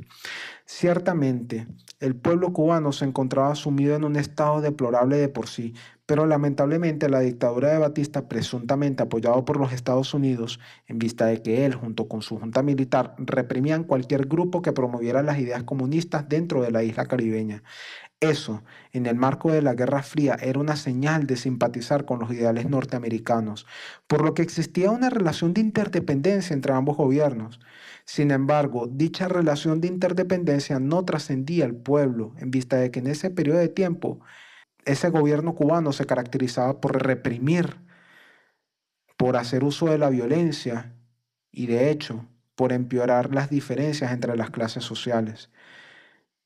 Ciertamente, el pueblo cubano se encontraba sumido en un estado deplorable de por sí, pero lamentablemente la dictadura de Batista, presuntamente apoyado por los Estados Unidos, en vista de que él, junto con su junta militar, reprimían cualquier grupo que promoviera las ideas comunistas dentro de la isla caribeña. Eso, en el marco de la Guerra Fría, era una señal de simpatizar con los ideales norteamericanos, por lo que existía una relación de interdependencia entre ambos gobiernos. Sin embargo, dicha relación de interdependencia no trascendía al pueblo, en vista de que en ese periodo de tiempo ese gobierno cubano se caracterizaba por reprimir, por hacer uso de la violencia y de hecho por empeorar las diferencias entre las clases sociales.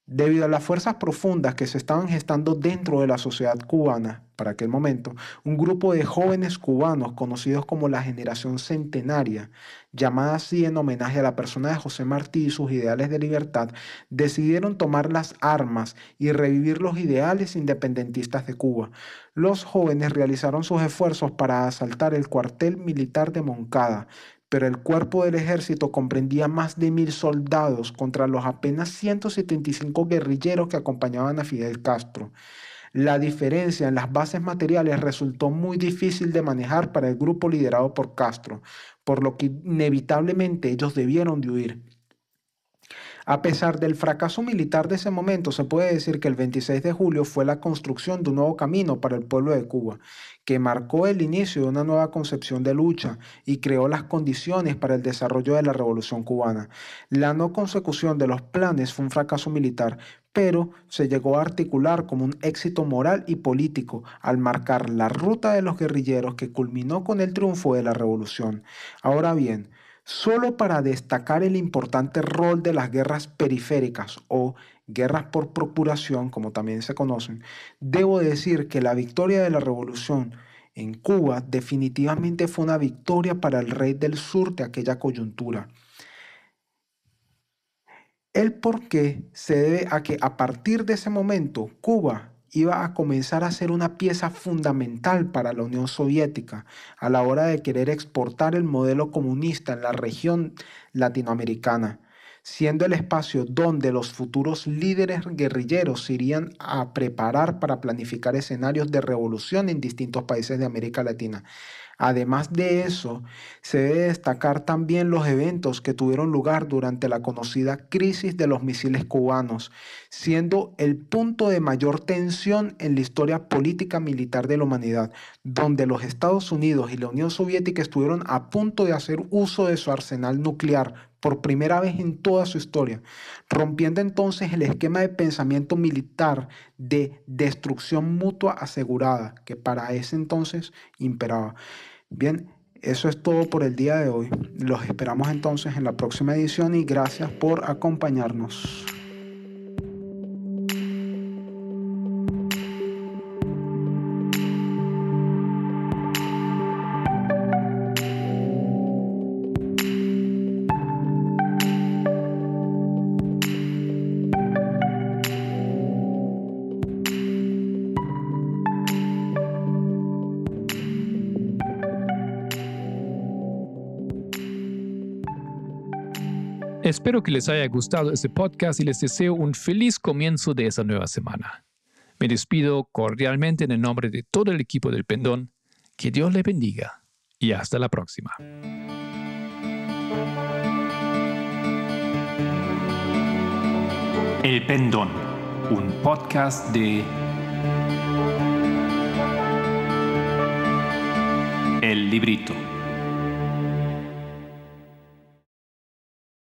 Debido a las fuerzas profundas que se estaban gestando dentro de la sociedad cubana para aquel momento, un grupo de jóvenes cubanos conocidos como la generación centenaria, llamada así en homenaje a la persona de José Martí y sus ideales de libertad, decidieron tomar las armas y revivir los ideales independentistas de Cuba. Los jóvenes realizaron sus esfuerzos para asaltar el cuartel militar de Moncada, pero el cuerpo del ejército comprendía más de mil soldados contra los apenas 175 guerrilleros que acompañaban a Fidel Castro. La diferencia en las bases materiales resultó muy difícil de manejar para el grupo liderado por Castro, por lo que inevitablemente ellos debieron de huir. A pesar del fracaso militar de ese momento, se puede decir que el 26 de julio fue la construcción de un nuevo camino para el pueblo de Cuba, que marcó el inicio de una nueva concepción de lucha y creó las condiciones para el desarrollo de la revolución cubana. La no consecución de los planes fue un fracaso militar, pero se llegó a articular como un éxito moral y político al marcar la ruta de los guerrilleros que culminó con el triunfo de la revolución. Ahora bien, solo para destacar el importante rol de las guerras periféricas o guerras por procuración, como también se conocen, debo decir que la victoria de la revolución en Cuba definitivamente fue una victoria para el rey del sur de aquella coyuntura. El por qué se debe a que a partir de ese momento Cuba iba a comenzar a ser una pieza fundamental para la Unión Soviética a la hora de querer exportar el modelo comunista en la región latinoamericana, siendo el espacio donde los futuros líderes guerrilleros se irían a preparar para planificar escenarios de revolución en distintos países de América Latina. Además de eso, se debe destacar también los eventos que tuvieron lugar durante la conocida crisis de los misiles cubanos, siendo el punto de mayor tensión en la historia política militar de la humanidad, donde los Estados Unidos y la Unión Soviética estuvieron a punto de hacer uso de su arsenal nuclear por primera vez en toda su historia, rompiendo entonces el esquema de pensamiento militar de destrucción mutua asegurada que para ese entonces imperaba. Bien, eso es todo por el día de hoy. Los esperamos entonces en la próxima edición y gracias por acompañarnos. Espero que les haya gustado este podcast y les deseo un feliz comienzo de esa nueva semana. Me despido cordialmente en el nombre de todo el equipo del Pendón. Que Dios le bendiga y hasta la próxima. El Pendón, un podcast de El Librito.